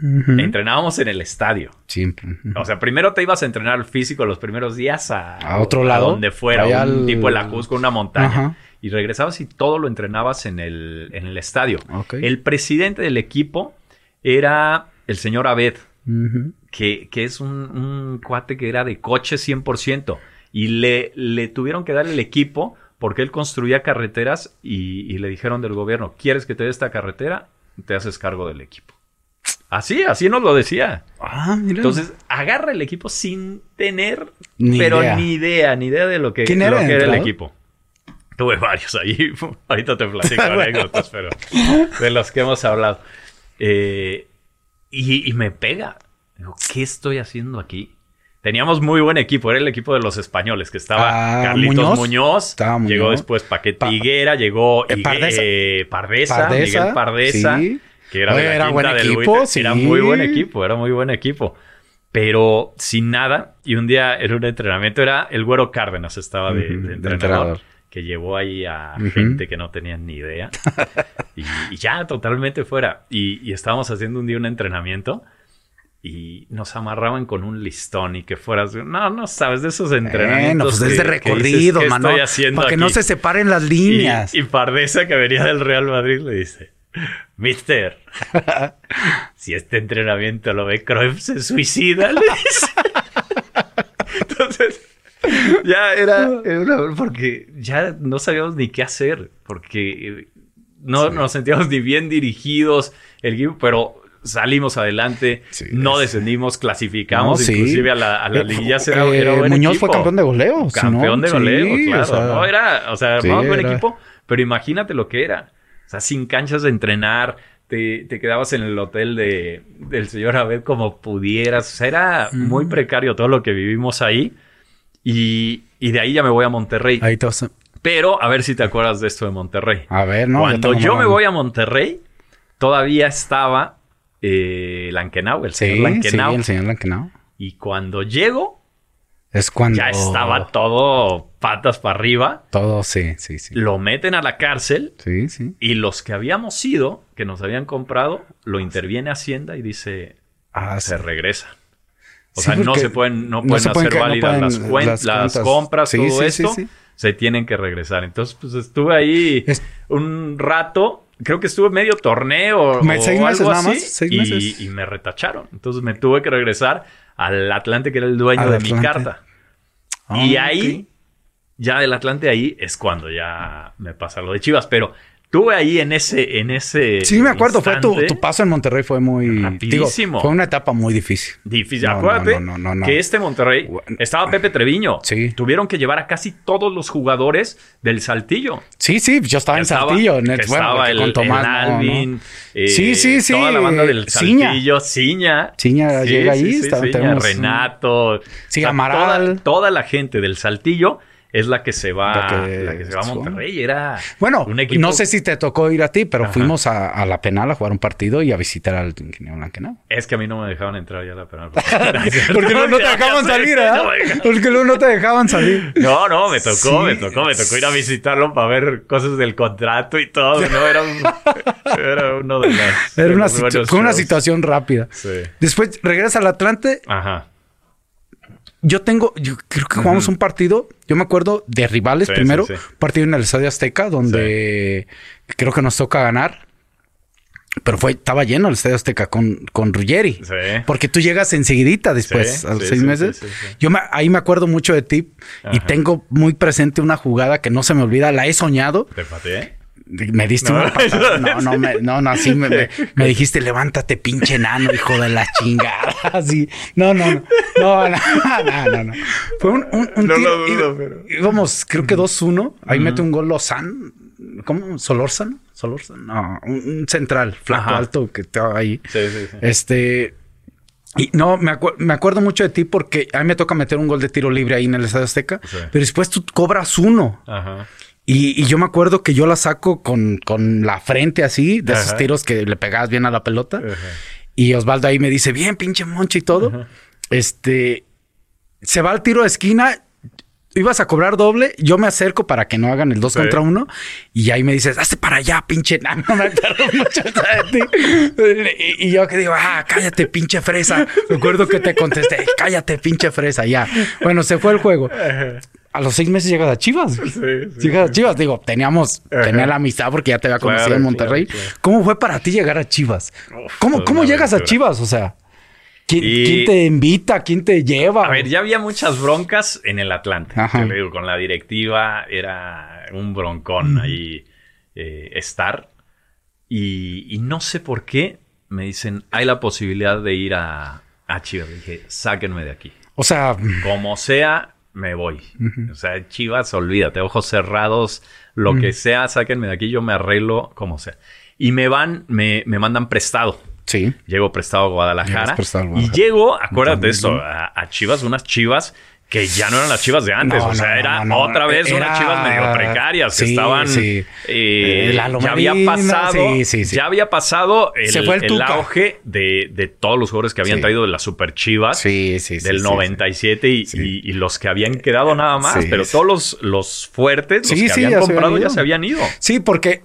Entrenábamos en el estadio. Siempre. O sea, primero te ibas a entrenar al físico los primeros días a, A otro lado. donde fuera, Allá un al- tipo de la Cusco, una montaña. Y regresabas y todo lo entrenabas en el, en el estadio. El presidente del equipo era el señor Abed, que, que es un, un cuate que era de coche 100%. Y le, le tuvieron que dar el equipo porque él construía carreteras y, y le dijeron del gobierno, ¿quieres que te dé esta carretera? Te haces cargo del equipo. Así, así nos lo decía. Ah, mira. Entonces, agarra el equipo sin tener, Ni pero idea. ni idea, ni idea de lo que, ¿Quién lo era que el era el equipo. Tuve varios ahí. Ahorita te platico anécdotas, pero de los que hemos hablado. Eh, y, y me pega. Digo, ¿qué estoy haciendo aquí? Teníamos muy buen equipo, era el equipo de los españoles, que estaba Ah, Carlitos Muñoz. Muñoz, Estaba Muñoz. llegó después Paquete Pa- Higuera, llegó Eh, Pardesa. eh, Pardesa, Pardesa, Miguel Pardesa, sí. Que era, Oye, de la era buen equipo, sí. Era muy buen equipo, era muy buen equipo. Pero sin nada, y un día en un entrenamiento era el Güero Cárdenas, estaba de, Ujú, de de entrenador, entrenador. que llevó ahí a gente que no tenía ni idea. y, ya, totalmente fuera. Y, y, estábamos haciendo un día un entrenamiento y nos amarraban con un listón y que fueras... No, no sabes, de esos entrenamientos. Bueno, pues de recorrido, mano. Para que no se separen las líneas. Y, y Pardesa, que venía del Real Madrid, le dice... Mister, si este entrenamiento lo ve Cruyff, se suicida. Entonces, ya era, porque ya no sabíamos ni qué hacer, porque no nos sentíamos ni bien dirigidos, el equipo, pero salimos adelante, no descendimos, clasificamos inclusive a la, a la liguilla. Era, eh, Muñoz fue campeón de goleo. Campeón de goleo, claro. O sea, no era, o sea, armamos buen equipo, pero imagínate lo que era. O sea, sin canchas de entrenar, te, te, quedabas en el hotel de, del señor Abed como pudieras. O sea, era muy precario todo lo que vivimos ahí. Y, y de ahí ya me voy a Monterrey. Ahí te Pero a ver si te acuerdas de esto de Monterrey. A ver, no. Cuando yo me voy a Monterrey, todavía estaba eh, Lankenau, el señor Lankenau. Sí, el señor Lankenau. Y cuando llego, es cuando ya estaba todo patas para arriba. Todo, sí, sí, sí. Lo meten a la cárcel. Sí, sí. Y los que habíamos ido, que nos habían comprado, lo interviene Hacienda y dice, ah, se regresa. O sea, no se pueden, no pueden hacer válidas las, las, compras, todo esto. Se tienen que regresar. Entonces, pues estuve ahí un rato. Creo que estuve medio torneo o, seis algo meses, así. Nada más, seis y, meses. y me retacharon. Entonces me tuve que regresar al Atlante, que era el dueño de mi carta. y ah, ahí, ya del Atlante ahí, es cuando ya me pasa lo de Chivas. Pero Estuve ahí en ese, en ese. Sí, me acuerdo. Fue tu, paso en Monterrey fue muy. Rapidísimo. fue una etapa muy difícil. Difícil. Acuérdate que este Monterrey estaba Pepe Treviño. Sí. Tuvieron que llevar a casi todos los jugadores del Saltillo. Sí, sí, yo estaba en Saltillo. En el, estaba el, con Alvin. Eh, sí, sí, sí. Toda la banda del Saltillo. Ciña. Ciña llega ahí. Renato. Sí, Amaral. toda la gente del Saltillo es la que se va, la que, se va a Monterrey. Era bueno, un equipo... no sé si te tocó ir a ti, pero fuimos a, la penal a jugar un partido y a visitar al ingeniero Blanquenau. Es que a mí no me dejaban entrar ya a la penal. Porque no, te dejaban salir, ¿eh? Porque no te dejaban salir. No, no, me tocó, me tocó, me tocó ir a visitarlo para ver cosas del contrato y todo. No, era, era uno de las. Era una, fue una situación rápida. Sí. Después regresa al Atlante. Ajá yo tengo, yo creo que jugamos un partido, yo me acuerdo de rivales primero, partido en el Estadio Azteca, donde creo que nos toca ganar. Pero fue, estaba lleno el Estadio Azteca con, con Ruggeri. Porque tú llegas enseguidita después, a los seis meses. Yo ahí me acuerdo mucho de ti y tengo muy presente una jugada que no se me olvida, la he soñado. ¿Te pateé? Me diste una patada. No, no, me, no, no, así me, me, dijiste, levántate, pinche enano, hijo de la chingada. Así. No, no, no. No, no, no, no. Fue un, un, un no lo dudo, pero. Íbamos, creo que 2-1. Ahí mete un gol Lozán. ¿Cómo? ¿Solórzano? ¿Solórzano? No, un, central, flaco, alto, que estaba ahí. Sí, sí, sí. Este. Y no, me, me, acuerdo mucho de ti porque a mí me toca meter un gol de tiro libre ahí en el Estadio Azteca. Pero después tú cobras uno. Ajá. Y, yo me acuerdo que yo la saco con, con la frente así, de esos tiros que le pegabas bien a la pelota. Y Osvaldo ahí me dice, bien, pinche moncho y todo. Este, se va al tiro de esquina, ibas a cobrar doble, yo me acerco para que no hagan el dos contra uno y ahí me dices, hazte para allá, pinche, no, no me acuerdo mucho de ti. Y, yo que digo, ah, cállate, pinche fresa. Recuerdo que te contesté, cállate, pinche fresa, ya. Bueno, se fue el juego a los seis meses llegas a Chivas. Sí, sí, llegas a Chivas. Digo, teníamos, tenía la amistad porque ya te había conocido en Monterrey. ¿Cómo fue para ti llegar a Chivas? ¿Cómo, cómo llegas a Chivas? O sea, ¿quién, te invita? ¿Quién te lleva? A ver, ya había muchas broncas en el Atlante. Te digo, con la directiva era un broncón ahí eh, estar. Y, y, no sé por qué me dicen, hay la posibilidad de ir a, a Chivas. dije, sáquenme de aquí. O sea, como sea, me voy. O sea, Chivas, olvídate, ojos cerrados, lo que sea, sáquenme de aquí, yo me arreglo como sea. Y me van, me, me mandan prestado. Sí. Llego prestado a Guadalajara. y llego, acuérdate de esto, a, Chivas, unas Chivas que ya no eran las chivas de antes. No, o sea, no, era no, otra vez Era- unas chivas medio precarias que sí, estaban. sí. eh, ya había pasado. sí, sí, sí. Ya había pasado el, Se fue el el Tuca. auge de, de todos los jugadores que habían traído de las super chivas. Del sí, 97 y, y- y los que habían quedado nada más, pero todos los, los fuertes, los que habían comprado ya se habían ido. Sí, porque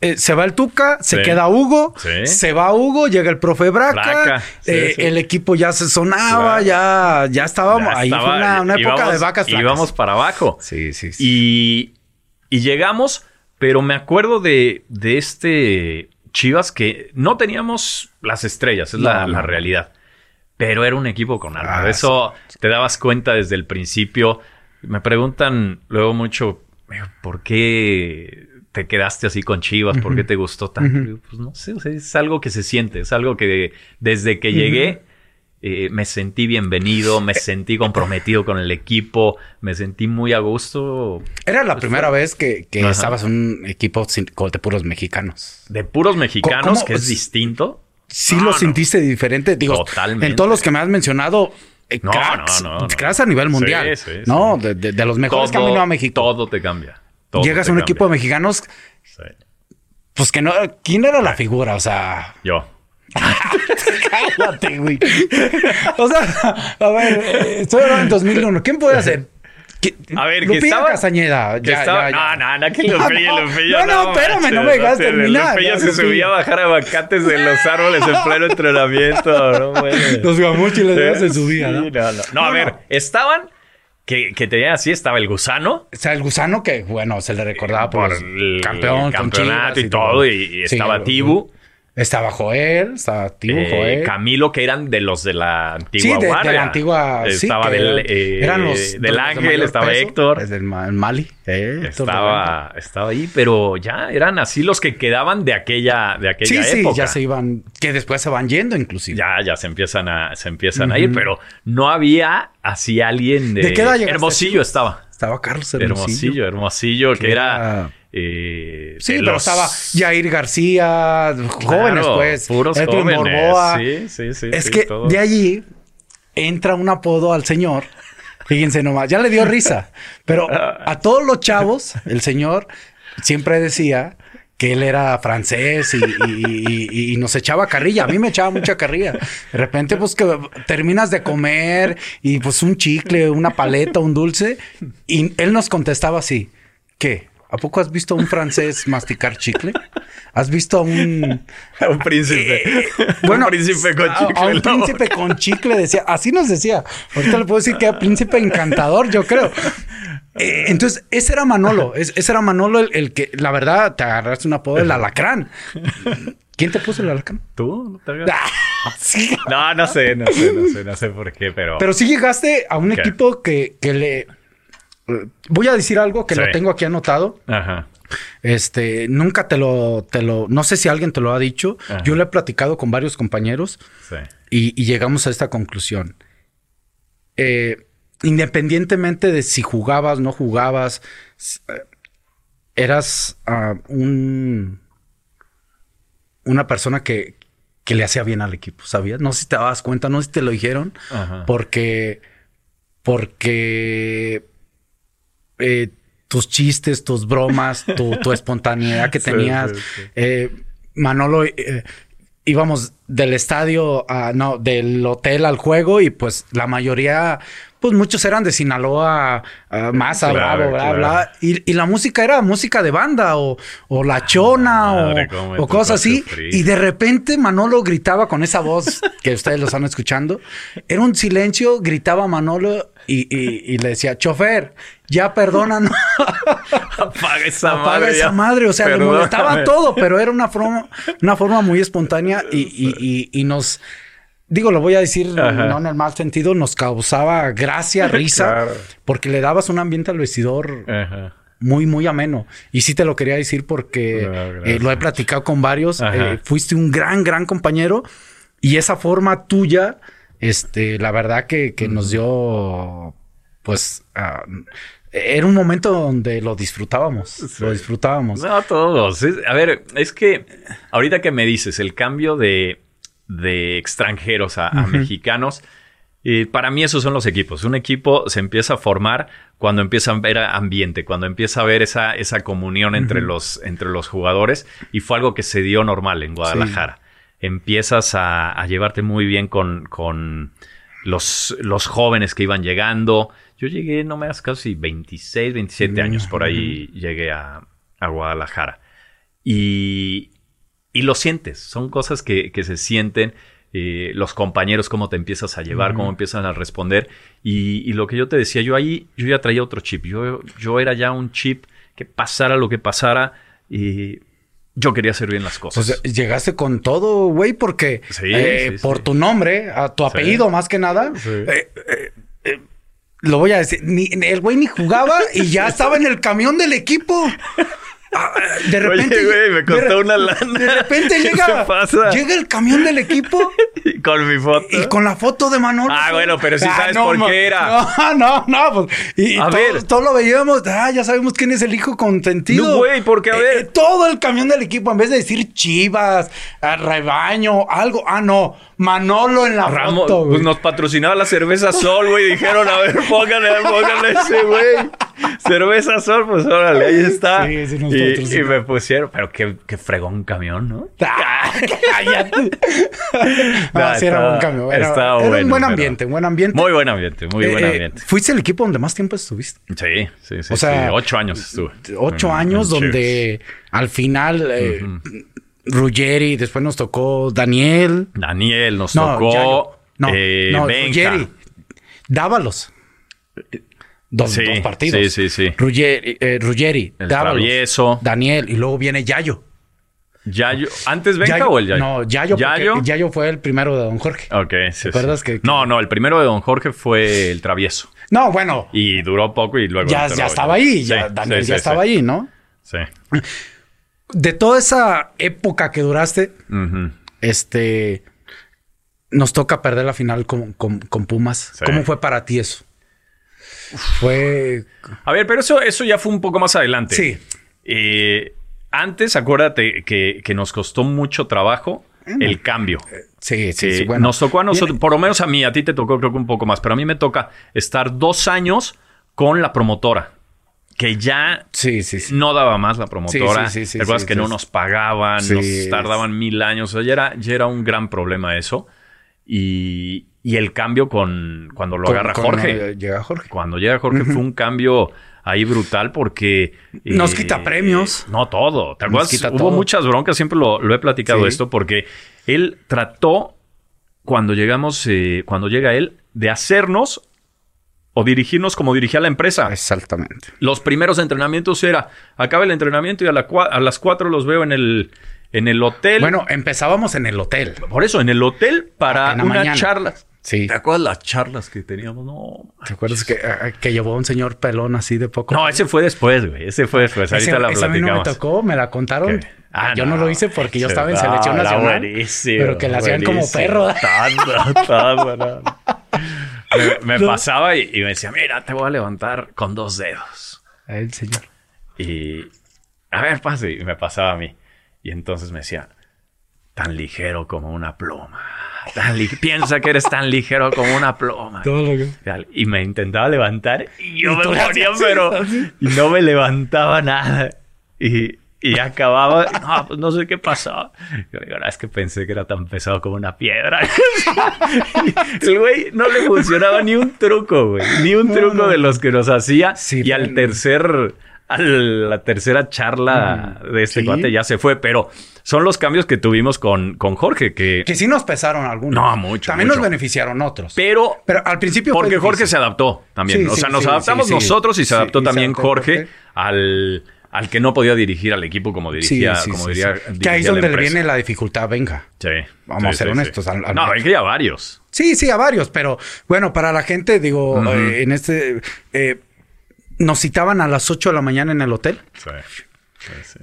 eh, se va el Tuca, se Sí. queda Hugo, Sí. se va Hugo, llega el profe Braca, Braca, sí, eh, el equipo ya se sonaba, Claro. ya, ya estábamos, Ya ahí estaba- fue una, una época de vacas flacas. Íbamos para abajo. Sí, sí, sí. Y, y llegamos, pero me acuerdo de, de este Chivas que no teníamos las estrellas, es la, No, la realidad. Pero era un equipo con alma. Ah, de eso te dabas cuenta desde el principio. Me preguntan luego mucho, ¿por qué te quedaste así con Chivas? ¿Por qué te gustó tanto? Pues no sé, o sea, es algo que se siente, es algo que desde que llegué eh, me sentí bienvenido, me sentí comprometido con el equipo, me sentí muy a gusto. Era la primera vez que, que estabas en un equipo sin- de puros mexicanos. De puros mexicanos, ¿Cómo? que es distinto. Sí No, lo no. sintiste diferente. Digo, Totalmente. en todos los que me has mencionado, eh, No, cracks, no, no, no. cracks a nivel mundial. Sí, sí, no, sí. de, de- de los mejores que han venido a México. Todo te cambia. Todo Llegas a un cambia. equipo de mexicanos, Sí. pues que no. ¿Quién era la figura? O sea. Yo. Cállate, güey. O sea, a ver, eh, estoy hablando en 2001. ¿Quién puede hacer? ¿Qui- A ver, que Lupita estaba- Castañeda. Que Ya, estaba- ya, ya. No, no, no, que Lupilla, No, Lupilla. no, no, espérame, no me dejas terminar. Lupilla Ya, se subía a bajar aguacates de los árboles en pleno entrenamiento. No, güey. Los gamuchiles ya se subían, ¿no? sí, no, no. No, a No, ver, no. estaban que, que tenían así, estaba el gusano. O sea, el gusano que, bueno, se le recordaba por, por el campeón, campeonato Chivas y todo, y, estaba Tibu. Estaba Joel, estaba Tibu, Eh, Joel. Camilo, que eran de los de la antigua Sí, de, la antigua. sí, Estaba que del, eran- eh, eran los de del Ángel, estaba peso, Héctor. Es del Ma- el Mali. eh, Estaba, estaba ahí, pero ya eran así los que quedaban de aquella, de. Sí, aquella sí, época. ya se iban. Que después se van yendo, inclusive. Ya, ya se empiezan a, se empiezan a ir, pero no había así alguien de. ¿De qué edad Hermosillo estaba. Estaba Carlos Hermosillo. Hermosillo, Hermosillo, que, Que era. Eh, Sí, pero los- estaba Jair García, jóvenes, Claro, pues. Puros Edwin jóvenes. Borboa. Sí, sí, sí. es sí, que todo. de allí entra un apodo al señor. Fíjense nomás, ya le dio risa. Pero a todos los chavos, el señor siempre decía que él era francés y, y- y- y nos echaba carrilla. A mí me echaba mucha carrilla. De repente, pues que terminas de comer y pues un chicle, una paleta, un dulce. Y él nos contestaba así, ¿qué? ¿A poco has visto a un francés masticar chicle? ¿Has visto a un... un príncipe. Bueno, un príncipe con a- chicle. A, un príncipe boca. con chicle decía, así nos decía. Ahorita le puedo decir que era príncipe encantador, yo creo. Eh, entonces, ese era Manolo. Es- ese era Manolo el, el que, la verdad, te agarraste un apodo del alacrán. ¿Quién te puso el alacrán? ¿Tú? ¿No te Ah, sí. No, no sé, no sé, no sé, no sé por qué, pero. Pero sí llegaste a un equipo que, que le... Voy a decir algo que Sí. lo tengo aquí anotado. Ajá. Este, nunca te lo, te lo, no sé si alguien te lo ha dicho. Ajá. Yo lo he platicado con varios compañeros. Sí. Y, y llegamos a esta conclusión. Eh, independientemente de si jugabas, no jugabas, eh, eras ah, un una persona que, que le hacía bien al equipo, ¿sabías? No sé si te dabas cuenta, no sé si te lo dijeron, Ajá. porque porque eh, tus chistes, tus bromas, tu, tu espontaneidad que tenías. sí, sí. eh, Manolo, eh, íbamos del estadio a, no, del hotel al juego y pues la mayoría, pues muchos eran de Sinaloa, a Maza, Claro, Bravo, bla, claro. bla. Y, y la música era música de banda o, o La Chona Madre, o- cosas así. sufrir. Y de repente Manolo gritaba con esa voz que ustedes lo están escuchando. Era un silencio, gritaba Manolo y, y- y le decía, chofer, ya perdónanos. Apaga esa Apaga madre. esa ya. madre. O sea, le Perdóname. molestaba todo, pero era una forma, una forma muy espontánea y, y- y- y nos, digo, lo voy a decir Ajá. no en el mal sentido, nos causaba gracia, risa, Claro. porque le dabas un ambiente al vestidor Ajá. muy, muy ameno. Y sí te lo quería decir porque No, eh, lo he platicado con varios. Eh, fuiste un gran, gran compañero y esa forma tuya, este, la verdad que, que nos dio, pues, ah, era un momento donde lo disfrutábamos, lo disfrutábamos. No, todos. A ver, es que ahorita que me dices el cambio de, de extranjeros a, a mexicanos, Y para mí esos son los equipos. Un equipo se empieza a formar cuando empieza a ver ambiente, cuando empieza a ver esa, esa comunión entre, los, entre los jugadores. Y fue algo que se dio normal en Guadalajara. Empiezas a, a, llevarte muy bien con, con los, los jóvenes que iban llegando. Yo llegué, no me das casi 26, 27 años por ahí llegué a, a Guadalajara. Y, y, lo sientes, son cosas que, que se sienten. Eh, los compañeros, cómo te empiezas a llevar, cómo empiezan a responder. Y, y, lo que yo te decía, yo ahí, yo ya traía otro chip. Yo, yo era ya un chip que pasara lo que pasara. Y yo quería hacer bien las cosas. Pues llegaste con todo, güey, porque Sí, eh, sí, por sí. tu nombre, a tu apellido más que nada, Sí. eh, eh, eh, lo voy a decir, ni, el güey ni jugaba y ya estaba en el camión del equipo. Ah, De repente, Oye, güey, me costó de re- una lana. De repente ¿Qué llega, pasa? llega el camión del equipo Y con mi foto. y con la foto de Manolo. Ah, bueno, pero sí sabes no, por qué era. No, no, no. Pues, y y A todos, ver. todos lo veíamos. Ah, ya sabemos quién es el hijo consentido. No, güey, porque, a Eh, ver. eh, todo el camión del equipo, en vez de decir chivas, ah, rebaño, algo. Ah, no. Manolo en la foto, güey. pues nos patrocinaba la cerveza Sol, güey. Dijeron, a ver, pónganle, pónganle ese, güey. Cerveza Sol, pues órale, ahí está. Sí, sí nos y, y me pusieron, pero qué, qué fregón camión, ¿no? Ah, cállate. no, Nah, sí, era buen camión. Era, era un bueno, buen ambiente, un buen ambiente. Muy buen ambiente, muy buen Eh, eh, ambiente. Fuiste el equipo donde más tiempo estuviste. Sí, sí, sí. o sea, sí. Ocho años estuve. Ocho En- años donde al final eh, Ruggeri, después nos tocó Daniel. Daniel nos No, tocó. Yayo. no, eh, no. Ruggeri. Dávalos. Dos, Sí, dos partidos. sí, sí, sí. Ruggeri, eh, Ruggeri, El Dávalos, Travieso. Daniel y luego viene Yayo. Yayo. ¿Antes Benja Yayo- o el Yayo? No, Yayo, Yayo. Yayo fue el primero de Don Jorge. Ok, sí. acuerdas sí. que- que- No, no, el primero de Don Jorge fue el Travieso. No, bueno, Y duró poco y luego. ya, ya estaba ahí. Ya, sí, Daniel sí, ya estaba ahí, ¿no? Sí. De toda esa época que duraste, este, nos toca perder la final con, con- con Pumas. Sí. ¿Cómo fue para ti eso? Fue... A ver, pero eso, eso ya fue un poco más adelante. Sí. Eh, antes, acuérdate que, que nos costó mucho trabajo el cambio. Sí, sí, Eh, sí. Bueno, nos tocó a nosotros, por lo menos a mí, a ti te tocó creo que un poco más, pero a mí me toca estar dos años con la promotora, que ya Sí, sí, sí. no daba más la promotora. Sí, sí, sí, sí, ¿Te que sí. no nos pagaban, Sí. nos tardaban mil años? O sea, ya era, ya era un gran problema eso. Y, y el cambio con cuando lo Con- agarra con- Jorge. llega Jorge. Cuando llega Jorge fue un cambio ahí brutal porque... eh, Nos quita premios. No todo. ¿Te Nos acuerdas? quita Hubo todo. muchas broncas, siempre lo, lo he platicado Sí. esto, porque él trató, cuando llegamos, eh, cuando llega él, de hacernos o dirigirnos como dirigía la empresa. Exactamente. Los primeros entrenamientos era, acaba el entrenamiento y a, la a las 4 los veo en el, en el hotel. Bueno, empezábamos en el hotel. por eso, en el hotel para una mañana. charla. Sí. ¿Te acuerdas las charlas que teníamos? No. ¿Te acuerdas que, eh, que llevó un señor pelón así de poco? No, ese fue después, güey. Ese fue después. Ese- Ahorita la ese a mí no me platicamos. tocó, me la contaron. ¿Qué? Ah, yo no. lo hice porque yo estaba en Ah, selección nacional. buenísimo, pero que la hacían como perro. Tanto, tanto, no. Me, me pasaba y, y me decía, mira, te voy a levantar con dos dedos. El señor. Y, a ver, pase. Y me pasaba a mí. Y entonces me decía, tan ligero como una pluma. Tan Piensa que eres tan ligero como una pluma. Todo lo que... Y me intentaba levantar y yo me ponía, pero no me levantaba nada. Y, y acababa, no, pues no sé qué pasaba. Yo digo, "No, es que pensé que era tan pesado como una piedra. El güey no le funcionaba ni un truco, güey. Ni un truco no. de los que nos hacía. Sí, y al tercer, a la tercera charla de este sí. cuate ya se fue. Pero son los cambios que tuvimos con, con Jorge, que... Que sí nos pesaron algunos. No, mucho, También mucho. nos beneficiaron otros. Pero Pero al principio porque Jorge se adaptó también. Sí, o sea, nos adaptamos nosotros y se adaptó también Jorge. al, al que no podía dirigir al equipo como dirigía, Sí, sí, como sí, diría. Que ahí es donde le viene la dificultad, venga. Sí. Vamos a ser honestos, sí. al- al- no, hay que ya varios. Sí, sí, a varios, pero bueno, para la gente, digo, eh, en este... eh, nos citaban a las 8 de la mañana en el hotel. Sí.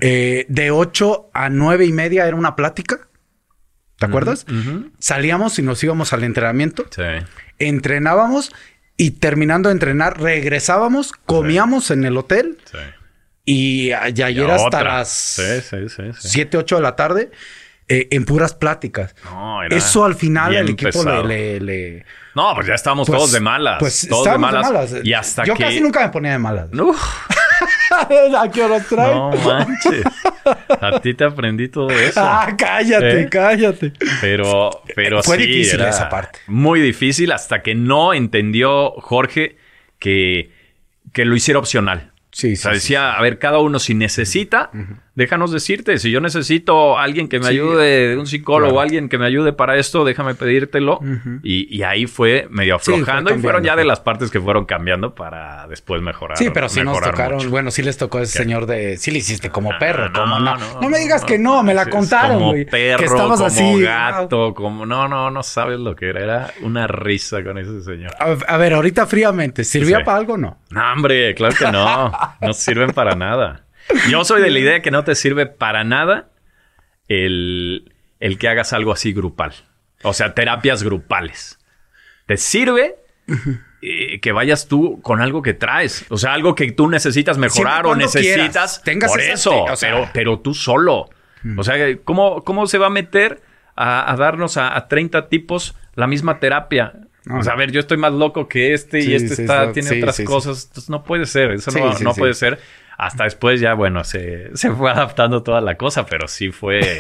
Eh, de 8 a 9 y media era una plática. ¿Te acuerdas? Salíamos y nos íbamos al entrenamiento. Sí. Entrenábamos y terminando de entrenar regresábamos, comíamos en el hotel Sí. Y era hasta otra. las Sí, sí, sí. sí. 7, 8 de la tarde. eh, en puras pláticas. No, Eso al final el equipo le, le- le- No, pues ya estábamos pues- todos de malas. Pues todos de estábamos malas. Y hasta Yo que. casi nunca me ponía de malas. ¿A qué hora trae? no manches. A ti te aprendí todo eso. Ah, cállate, ¿Eh? cállate. Pero, pero Fue sí, difícil era esa parte. Muy difícil hasta que no entendió Jorge que, que lo hiciera opcional. Sí, O sí. sea, sí. decía, a ver, cada uno si necesita, déjanos decirte, si yo necesito alguien que me Sí. ayude, un psicólogo, Claro. alguien que me ayude para esto, déjame pedírtelo. y, y ahí fue medio Sí, fue aflojando y fueron ya de las partes que fueron cambiando para después mejorar. Sí, pero sí nos tocaron. mucho. Bueno, sí les tocó ese señor de. Sí le hiciste como perro, No, como no. no, No, me digas que no, me la contaron, Como güey. perro, que estabas como así. gato, como... No, no, no sabes lo que era. Era una risa con ese señor. A, a ver, ahorita fríamente, ¿sirvía Sí. para algo o no? No, hombre, claro que no. No sirven para nada. Yo soy de la idea que no te sirve para nada el, el que hagas algo así grupal. O sea, terapias grupales. Te sirve eh, que vayas tú con algo que traes. O sea, algo que tú necesitas mejorar o necesitas. quieras, tengas por eso, te- o sea- pero, pero tú solo. O sea, ¿cómo, ¿cómo se va a meter a, a darnos a, a 30 tipos la misma terapia? No. O sea, a ver, yo estoy más loco que este Sí, y este sí, está, tiene sí, otras cosas. Entonces no puede ser. Eso no, no puede ser. Hasta después ya, bueno, se, se fue adaptando toda la cosa, pero sí fue,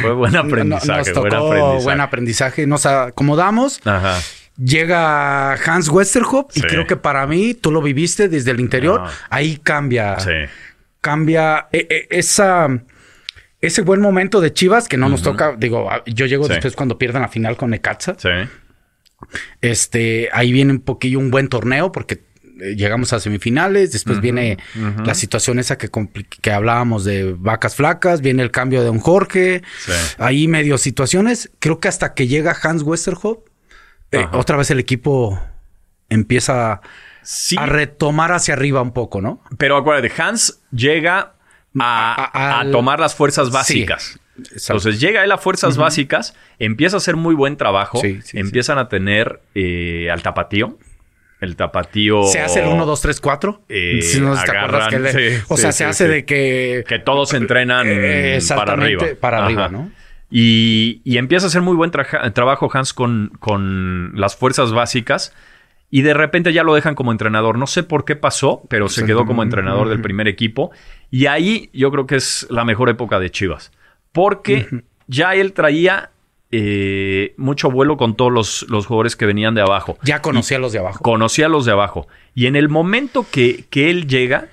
fue buen aprendizaje. nos tocó buen aprendizaje. buen aprendizaje. Nos acomodamos. Ajá. Llega Hans Westerhoff y creo que para mí, tú lo viviste desde el interior, No. ahí cambia. Sí. Cambia eh, eh, esa, ese buen momento de Chivas que no nos toca. Digo, ah, yo llego Sí. después cuando pierden la final con Necaxa. Sí. Este, ahí viene un poquillo un buen torneo porque llegamos a semifinales, después viene la situación esa que, que hablábamos de vacas flacas, viene el cambio de un Jorge, Sí. ahí medio situaciones. Creo que hasta que llega Hans Westerhoff, eh, otra vez el equipo empieza Sí, a retomar hacia arriba un poco, ¿no? pero acuérdate, Hans llega a, A- tomar las fuerzas básicas. Entonces llega él a fuerzas básicas, empieza a hacer muy buen trabajo, Sí, sí, empiezan a tener eh, al tapatío. El tapatío. se hace el 1, 2, 3, 4. Eh, Si no te agarran- que le- sí, o sea, sí, se hace de que Que todos entrenan Eh, para arriba. para arriba, Ajá. ¿no? Y, y empieza a hacer muy buen traja- trabajo Hans con, con las fuerzas básicas. Y de repente ya lo dejan como entrenador. No sé por qué pasó, pero se quedó como entrenador del primer equipo. Y ahí yo creo que es la mejor época de Chivas. Porque ya él traía eh, mucho vuelo con todos los, los jugadores que venían de abajo. ya conocía a los de abajo. Conocía a los de abajo. Y en el momento que, que él llega,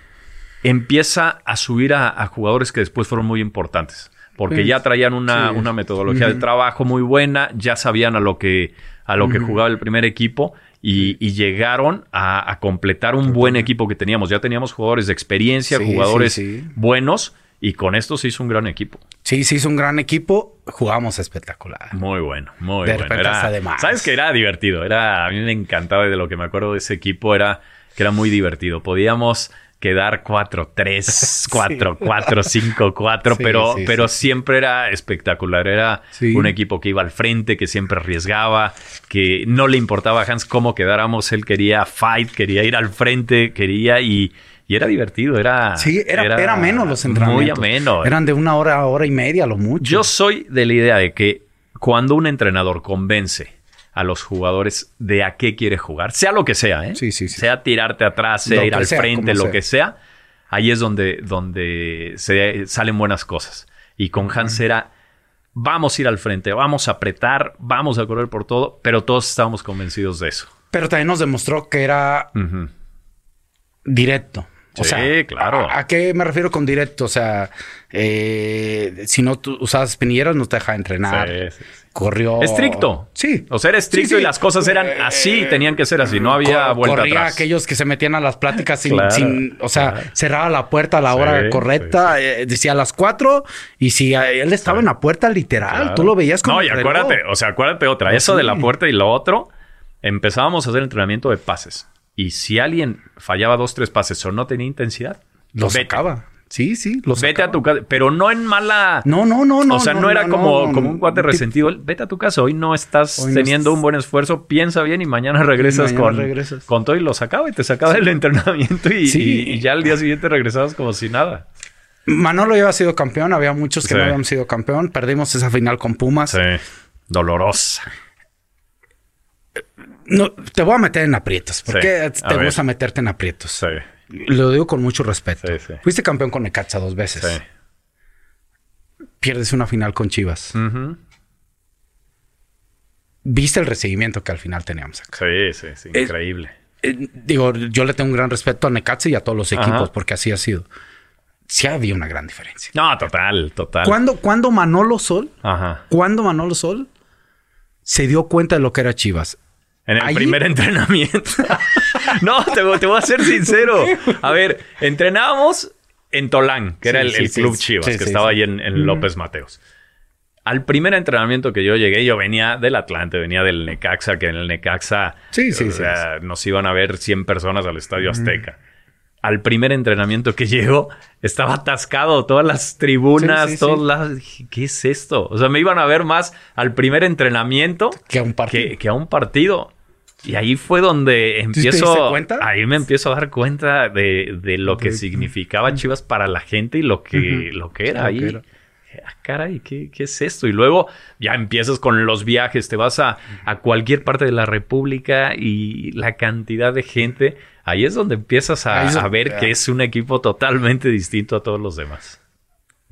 empieza a subir a, a jugadores que después fueron muy importantes. Porque Sí. ya traían una, Sí. una metodología de trabajo muy buena, ya sabían a lo que, a lo que jugaba el primer equipo y, y llegaron a, a completar un buen equipo que teníamos. Ya teníamos jugadores de experiencia, Sí, jugadores sí, sí. buenos y con esto se hizo un gran equipo. Sí, se hizo un gran equipo. Jugamos espectacular. Muy bueno, muy De bueno. Era- hasta de más. Sabes que era divertido. Era, a mí me encantaba y de lo que me acuerdo de ese equipo era que era muy divertido. Podíamos quedar 4-3, 4-4, 5-4, Sí, pero, sí, pero sí. siempre era espectacular. Era Sí. un equipo que iba al frente, que siempre arriesgaba, que no le importaba a Hans cómo quedáramos. Él quería fight, quería ir al frente, quería y, y era divertido. Era, Sí, era, era, menos los Muy entrenamientos. ameno. Eran de una hora, hora y media, a lo mucho. Yo soy de la idea de que cuando un entrenador convence a los jugadores de a qué quiere jugar, sea lo que sea, ¿eh? Sí, sí, sí. sea tirarte atrás, sea Lo ir al sea, frente, lo sea. que sea, ahí es donde, donde se salen buenas cosas. Y con Hans era, vamos a ir al frente, vamos a apretar, vamos a correr por todo, pero todos estábamos convencidos de eso. Pero también nos demostró que era directo. O Sí, sea, claro. ¿a, a qué me refiero con directo? O sea, eh, si no tú usabas espinilleras, no te dejaba entrenar. Sí, sí, sí. Corrió. Estricto. Sí. O sea, era estricto y las cosas eran así, tenían que ser así, no había Cor- vuelta corría atrás. aquellos que se metían a las pláticas sin, Claro, sin- o sea, claro. cerraba la puerta a la hora correcta, eh, decía a las cuatro, y si él estaba en la puerta literal, Claro. tú lo veías como No, y reloj. acuérdate, o sea, acuérdate otra. No, Eso de la puerta y lo otro, empezábamos a hacer entrenamiento de pases. Y si alguien fallaba dos, tres pases o no tenía intensidad, Lo sacaba. Sí, sí, lo Vete sacaba. a tu casa, pero no en mala. No, no, no, no. o sea, no, era como, como un cuate resentido. Vete a tu casa. Hoy no estás Hoy teniendo estás- un buen esfuerzo. Piensa bien y mañana regresas, mañana con, regresas. con todo y lo sacaba y te sacaba del entrenamiento y, Sí. y- y ya al día siguiente regresabas como si nada. Manolo ya había sido campeón, había muchos que Sí. no habían sido campeón. Perdimos esa final con Pumas. Sí. Dolorosa. No, te voy a meter en aprietos. ¿Por Sí. qué A te ver. gusta meterte en aprietos? Sí. Lo digo con mucho respeto. Sí. Fuiste campeón con Necaxa dos veces. Pierdes una final con Chivas. Viste el recibimiento que al final teníamos acá. Sí, sí, sí. Es- Increíble. Eh, digo, yo le tengo un gran respeto a Necaxa y a todos los Ajá. equipos porque así ha sido. Sí había una gran diferencia. No, total, total. ¿Cuándo, cuándo Manolo Sol, Ajá. cuándo Manolo Sol se dio cuenta de lo que era Chivas? En el primer entrenamiento. no, te, voy- te voy a ser sincero. A ver, entrenábamos en Tolán, que era el, sí, el sí, club sí. Chivas, que estaba ahí en, en López Mateos. Al primer entrenamiento que yo llegué, yo venía del Atlante, venía del Necaxa, que en el Necaxa Sí, sí, o sí, sea, nos iban a ver 100 personas al Estadio Azteca. Al primer entrenamiento que llegó, estaba atascado, todas las tribunas, Sí, sí, lados. Dije, ¿qué es esto? O sea, me iban a ver más al primer entrenamiento Que a un partido. que, que a un partido. Y ahí fue donde empiezo. cuenta? Ahí me empiezo a dar cuenta de, de lo que De- significaba Chivas para la gente y lo que, lo que era ahí. que era. Ah, caray, ¿qué, qué es esto? Y luego ya empiezas con los viajes, te vas a, a cualquier parte de la República y la cantidad de gente. Ahí es donde empiezas a, a ver que es un equipo totalmente distinto a todos los demás.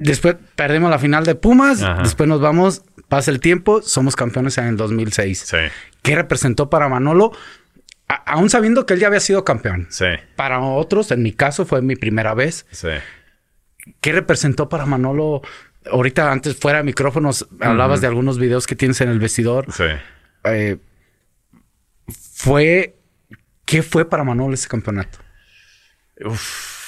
Después perdemos la final de Pumas. Ajá. Después nos vamos, pasa el tiempo, somos campeones en el 2006. Sí, ¿Qué representó para Manolo? A- aún sabiendo que él ya había sido campeón. sí, Para otros, en mi caso, fue mi primera vez. sí. ¿Qué representó para Manolo? Ahorita, antes fuera de micrófonos, hablabas de algunos videos que tienes en el vestidor. Sí. Eh, fue. ¿Qué fue para Manolo ese campeonato? Uf,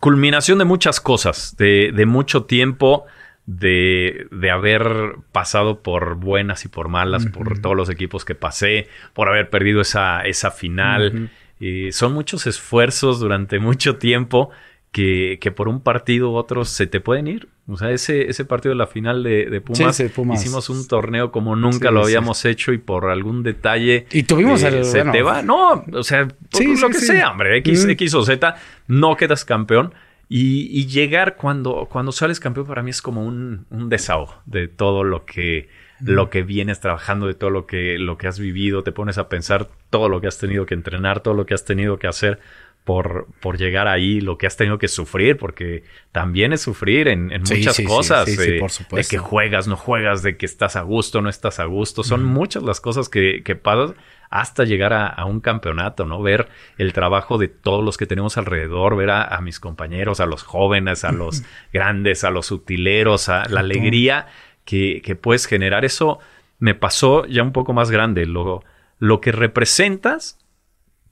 culminación de muchas cosas, de, de mucho tiempo, de, de haber pasado por buenas y por malas, por todos los equipos que pasé, por haber perdido esa, esa final. Y son muchos esfuerzos durante mucho tiempo que, que por un partido u otro se te pueden ir. O sea, ese, ese partido de la final de, de Pumas, Sí, sí, Pumas. hicimos un torneo como nunca Sí, lo habíamos hecho y por algún detalle Y tuvimos eh, el- se bueno, te va. No, o sea, lo que sea, hombre, X, Mm. X o Z, no quedas campeón. Y, y llegar cuando, cuando sales campeón para mí es como un, un desahogo de todo lo que, lo que vienes trabajando, de todo lo que, lo que has vivido. Te pones a pensar todo lo que has tenido que entrenar, todo lo que has tenido que hacer por, por llegar ahí, lo que has tenido que sufrir, porque también es sufrir en, en Sí, muchas sí, cosas. sí, sí, eh, por de que juegas, no juegas, de que estás a gusto, no estás a gusto. Son muchas las cosas que, que pasas hasta llegar a, a un campeonato, ¿no? Ver el trabajo de todos los que tenemos alrededor, ver a, a mis compañeros, a los jóvenes, a los grandes, a los utileros, a la alegría que, que puedes generar. Eso me pasó ya un poco más grande, lo, lo que representas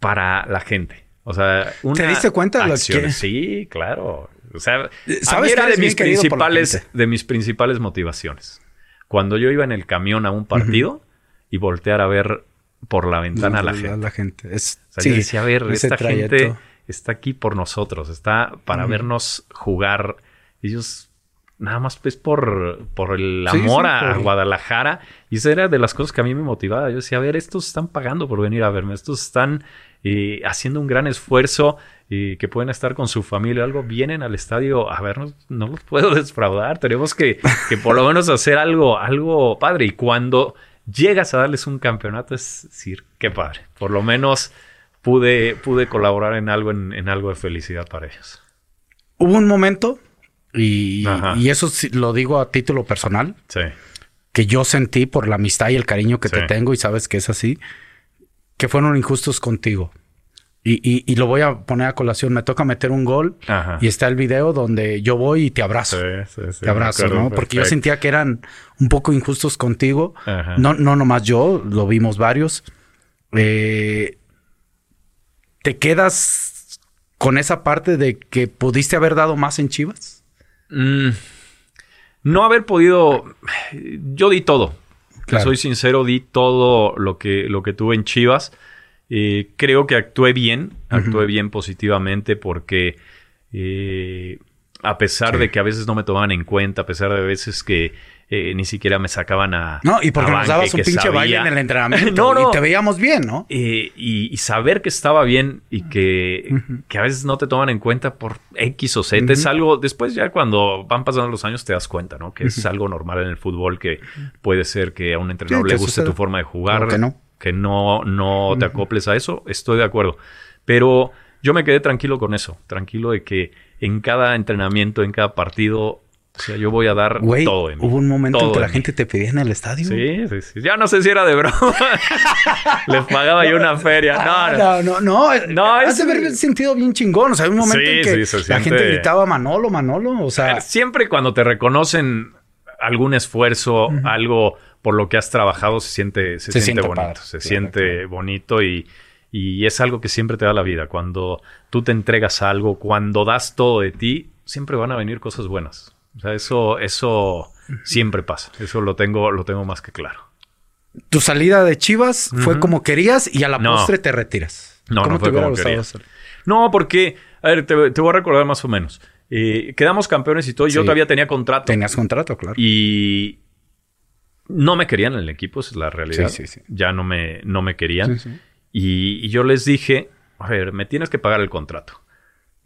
para la gente. O sea, una diste cuenta de lo acción- que- Sí, claro. O sea, a Sabes mí era de mis la principales, de mis principales motivaciones. Cuando yo iba en el camión a un partido y voltear a ver por la ventana a la gente. gente. Es, O sea, sí, yo decía, a ver, esta trayecto. gente está aquí por nosotros, está para vernos jugar. Ellos nada más pues por, por el amor sí, a, a por- Guadalajara. Y esa era de las cosas que a mí me motivaba. Yo decía, a ver, estos están pagando por venir a verme, estos están eh, haciendo un gran esfuerzo y que pueden estar con su familia o algo, vienen al estadio a vernos, no los puedo defraudar, tenemos que, que por lo menos hacer algo, algo padre. Y cuando llegas a darles un campeonato, es decir, qué padre. Por lo menos pude, pude colaborar en algo, en, en algo de felicidad para ellos. Hubo un momento, y, y eso lo digo a título personal, Sí, que yo sentí por la amistad y el cariño que te tengo y sabes que es así, que fueron injustos contigo. Y, y- y lo voy a poner a colación. Me toca meter un gol Ajá. y está el video donde yo voy y te abrazo. sí, sí, sí, te abrazo, acuerdo ¿no? Porque yo sentía que eran un poco injustos contigo. Ajá. No, no nomás yo, lo vimos varios. Eh, ¿Te quedas con esa parte de que pudiste haber dado más en Chivas? Mm, no haber podido. Yo di todo. Claro. Soy sincero, di todo lo que, lo que tuve en Chivas. Eh, creo que actué bien, actué bien positivamente porque eh, a pesar de que a veces no me tomaban en cuenta, a pesar de veces que eh, ni siquiera me sacaban a. No, y porque nos dabas un pinche baile en el entrenamiento. No, no. Y te veíamos bien, ¿no? Eh, y, y saber que estaba bien y que, que a veces no te toman en cuenta por X o Z es algo, después ya cuando van pasando los años te das cuenta, ¿no? Que es algo normal en el fútbol, que puede ser que a un entrenador Sí, le guste tu forma de jugar, que no. que no, no te acoples a eso, estoy de acuerdo. Pero yo me quedé tranquilo con eso, tranquilo de que en cada entrenamiento, en cada partido, o sea, yo voy a dar Güey, todo de mí. hubo un momento todo en que la mí. gente te pedía en el estadio. Sí, sí, sí. Ya no sé si era de broma. Les pagaba yo una feria. Ah, No, no. no, no, no. De es- haber sentido bien chingón. O sea, hay un momento Sí, en que sí, la siente- gente gritaba Manolo, Manolo. O sea, Siempre cuando te reconocen algún esfuerzo, algo por lo que has trabajado, se siente, se Se siente, siente bonito. padre, se claro, siente bonito y, y es algo que siempre te da la vida. Cuando tú te entregas a algo, cuando das todo de ti, siempre van a venir cosas buenas. O sea, eso, eso siempre pasa. Eso lo tengo, lo tengo más que claro. tu salida de Chivas fue como querías y a la No. postre te retiras. No, ¿Cómo no fue te como quería. hacer? No, porque, a ver, te, te voy a recordar más o menos. Eh, quedamos campeones y todo. Yo todavía tenía contrato. Tenías contrato, claro. Y no me querían en el equipo, esa es la realidad. Sí, sí, sí. Ya no me, no me querían. Sí, sí. Y, y yo les dije, a ver, me tienes que pagar el contrato.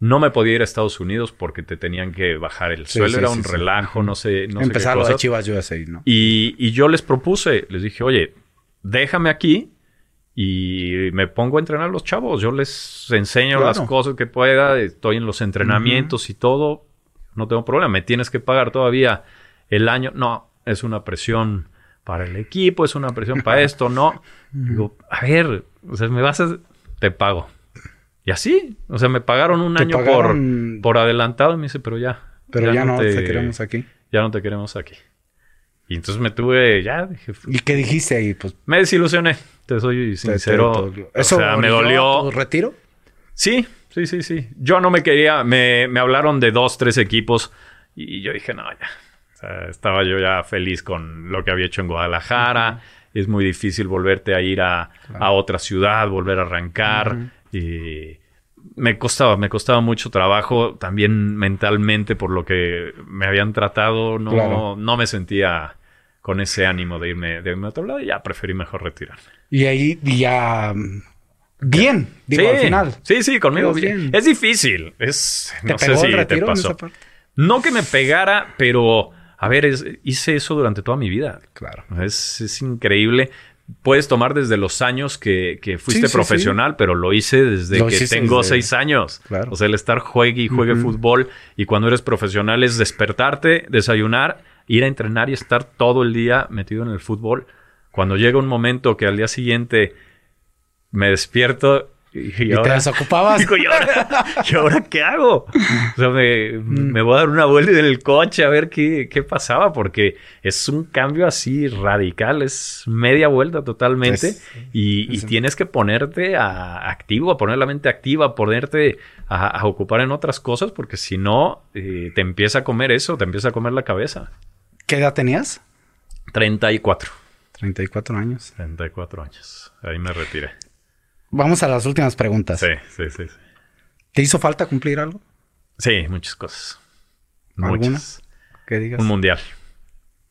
No me podía ir a Estados Unidos porque te tenían que bajar el Sí, sí, Era un sí. relajo, no sé, no Empezar lo de. Chivas USA, ¿no? Y, y yo les propuse, les dije, oye, déjame aquí y me pongo a entrenar a los chavos. Yo les enseño Claro. las cosas que pueda, estoy en los entrenamientos y todo. No tengo problema, me tienes que pagar todavía el año. No, es una presión para el equipo, es una presión para esto, no. Digo, a ver, o sea, me vas a... Te pago. Y así, o sea, me pagaron un año pagaron- por, por adelantado y me dice, pero ya. Pero ya, no te... queremos aquí. Ya no te queremos aquí. Y entonces me tuve, ya, dije, ¿Y qué dijiste ahí? Pues me desilusioné, te soy sincero. te- te- o ¿Eso sea, me dolió. tu retiro? Sí, sí, sí, sí. Yo no me quería, me, me hablaron de dos, tres equipos y yo dije, no, ya. O sea, estaba yo ya feliz con lo que había hecho en Guadalajara. Es muy difícil volverte a ir a, a otra ciudad, volver a arrancar. Y me costaba, me costaba mucho trabajo también mentalmente por lo que me habían tratado. No, Claro. no me sentía con ese ánimo de irme, de irme a otro lado y ya preferí mejor retirarme. Y ahí ya... mm, Bien, digo, sí, al final. Sí, sí, conmigo bien. bien. Es difícil. Es, ¿Te no sé si te pasó. No que me pegara, pero a ver, es- hice eso durante toda mi vida. Claro. Es, es increíble. Puedes tomar desde los años que, que fuiste Sí, sí, profesional, pero lo hice desde Lo que tengo desde- seis años. Claro. O sea, el estar juegue y juegue fútbol y cuando eres profesional es despertarte, desayunar, ir a entrenar y estar todo el día metido en el fútbol. Cuando llega un momento que al día siguiente me despierto y, y ¿Y te ahora- desocupabas? Digo, ¿y ahora, ¿y ahora qué hago? O sea, me, Mm. me voy a dar una vuelta en el coche a ver qué, qué pasaba, porque es un cambio así radical, es media vuelta totalmente. Es- y, y es- tienes que ponerte a activo, a poner la mente activa, a ponerte a, a ocupar en otras cosas, porque si no, eh, te empieza a comer eso, te empieza a comer la cabeza. ¿Qué edad tenías? 34. 34 años. 34 años. Ahí me retiré. Vamos a las últimas preguntas. Sí, sí, sí. sí. ¿Te hizo falta cumplir algo? Sí, muchas cosas. Muchas. Que digas. Un mundial.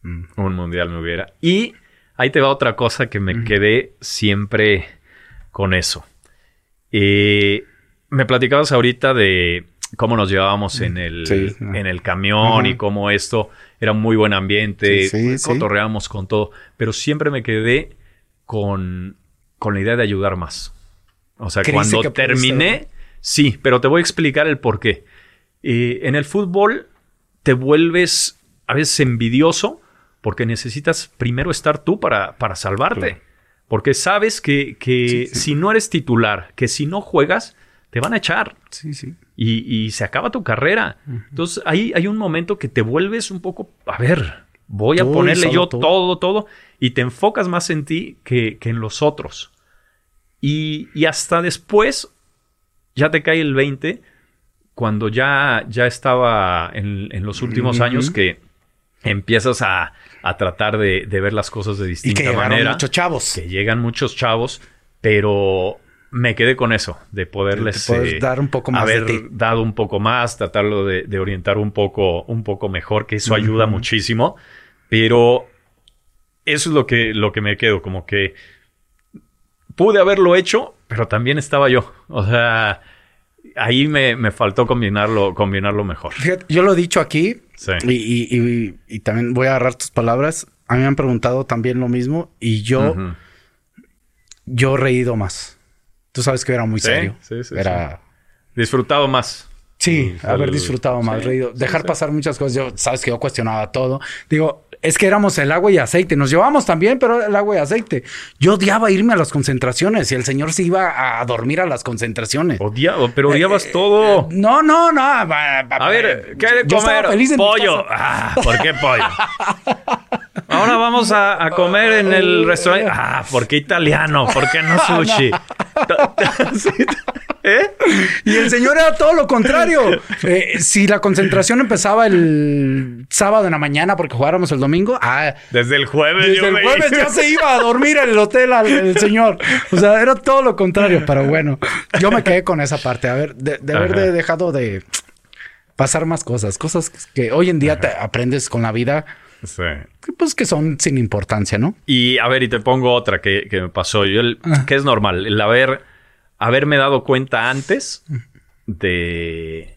Mm. Un mundial me hubiera. Y ahí te va otra cosa que me quedé siempre con eso. Eh, me platicabas ahorita de cómo nos llevábamos en el, Sí. en el camión Ajá. y cómo esto era un muy buen ambiente, sí. cotorreamos con todo, pero siempre me quedé con, con la idea de ayudar más. O sea, ¿Creíste cuando terminé, sí, pero te voy a explicar el por qué. Eh, en el fútbol te vuelves a veces envidioso porque necesitas primero estar tú para, para salvarte. Claro. Porque sabes que, que Sí, sí. si no eres titular, que si no juegas, te van a echar Sí, sí. y, y se acaba tu carrera. Entonces ahí hay un momento que te vuelves un poco, a ver, voy a ponerle yo tú. todo, todo, y te enfocas más en ti que, que en los otros. Y, y hasta después ya te cae el 20, cuando ya, ya estaba en, en los últimos años que empiezas a, a tratar de, de ver las cosas de Y distinta que llegaron manera muchos chavos. que llegan muchos chavos, pero me quedé con eso, de poderles eh, dar un poco más haber de ti. dado un poco más, tratarlo de, de, orientar un poco, un poco mejor, que eso ayuda muchísimo. Pero eso es lo que, lo que me quedo, como que pude haberlo hecho, pero también estaba yo. O sea, ahí me, me faltó combinarlo, combinarlo mejor. Fíjate, yo lo he dicho aquí Sí. y, y- y- y también voy a agarrar tus palabras. A mí me han preguntado también lo mismo y yo, yo he reído más. Tú sabes que era muy Sí, serio. sí, sí, era... Disfrutado más. Sí, haber disfrutado más, reído. Dejar pasar muchas cosas. Yo, sabes que yo cuestionaba todo. Digo, es que éramos el agua y aceite. Nos llevábamos también, pero el agua y aceite. Yo odiaba irme a las concentraciones y el señor se iba a dormir a las concentraciones. Odia, pero odiabas Eh, todo. No, no, no. va- A ver, ¿qué hay de comer? feliz pollo. Ah, ¿por qué pollo? Ahora vamos a, a comer en el restaurante. Ah, ¿por qué italiano? ¿Por qué no sushi? Sí. ¿Eh? Y el señor era todo lo contrario. Eh, si la concentración empezaba el sábado en la mañana porque jugáramos el domingo, ah, Desde el jueves. desde yo el jueves ya se iba a dormir en el hotel al el señor. O sea, era todo lo contrario. Pero bueno, yo me quedé con esa parte. A ver, de, de haber de- dejado de pasar más cosas, cosas que hoy en día te aprendes con la vida, Sí. pues que son sin importancia, ¿no? Y a ver, y te pongo otra que, que me pasó. Yo, el- que es normal, el haber, haberme dado cuenta antes de,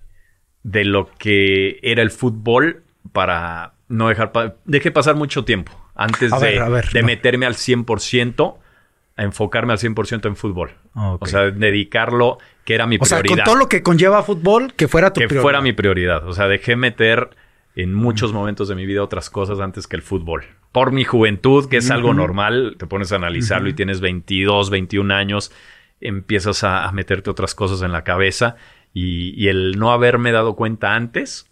de lo que era el fútbol para no dejar, pa- dejé pasar mucho tiempo antes A de, ver, a ver, de no. meterme al 100%, a enfocarme al 100% en fútbol. O sea, dedicarlo, que era mi O sea, prioridad. con todo lo que conlleva fútbol, que fuera tu que prioridad. fuera mi prioridad. O sea, dejé meter en muchos momentos de mi vida otras cosas antes que el fútbol. Por mi juventud, que es algo normal, te pones a analizarlo y tienes 22, 21 años, empiezas a, a meterte otras cosas en la cabeza y, y el no haberme dado cuenta antes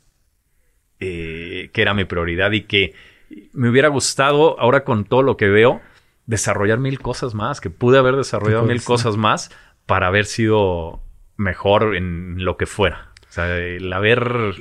eh, que era mi prioridad y que me hubiera gustado ahora con todo lo que veo desarrollar mil cosas más, que pude haber desarrollado mil cosas más para haber sido mejor en lo que fuera. O sea, el haber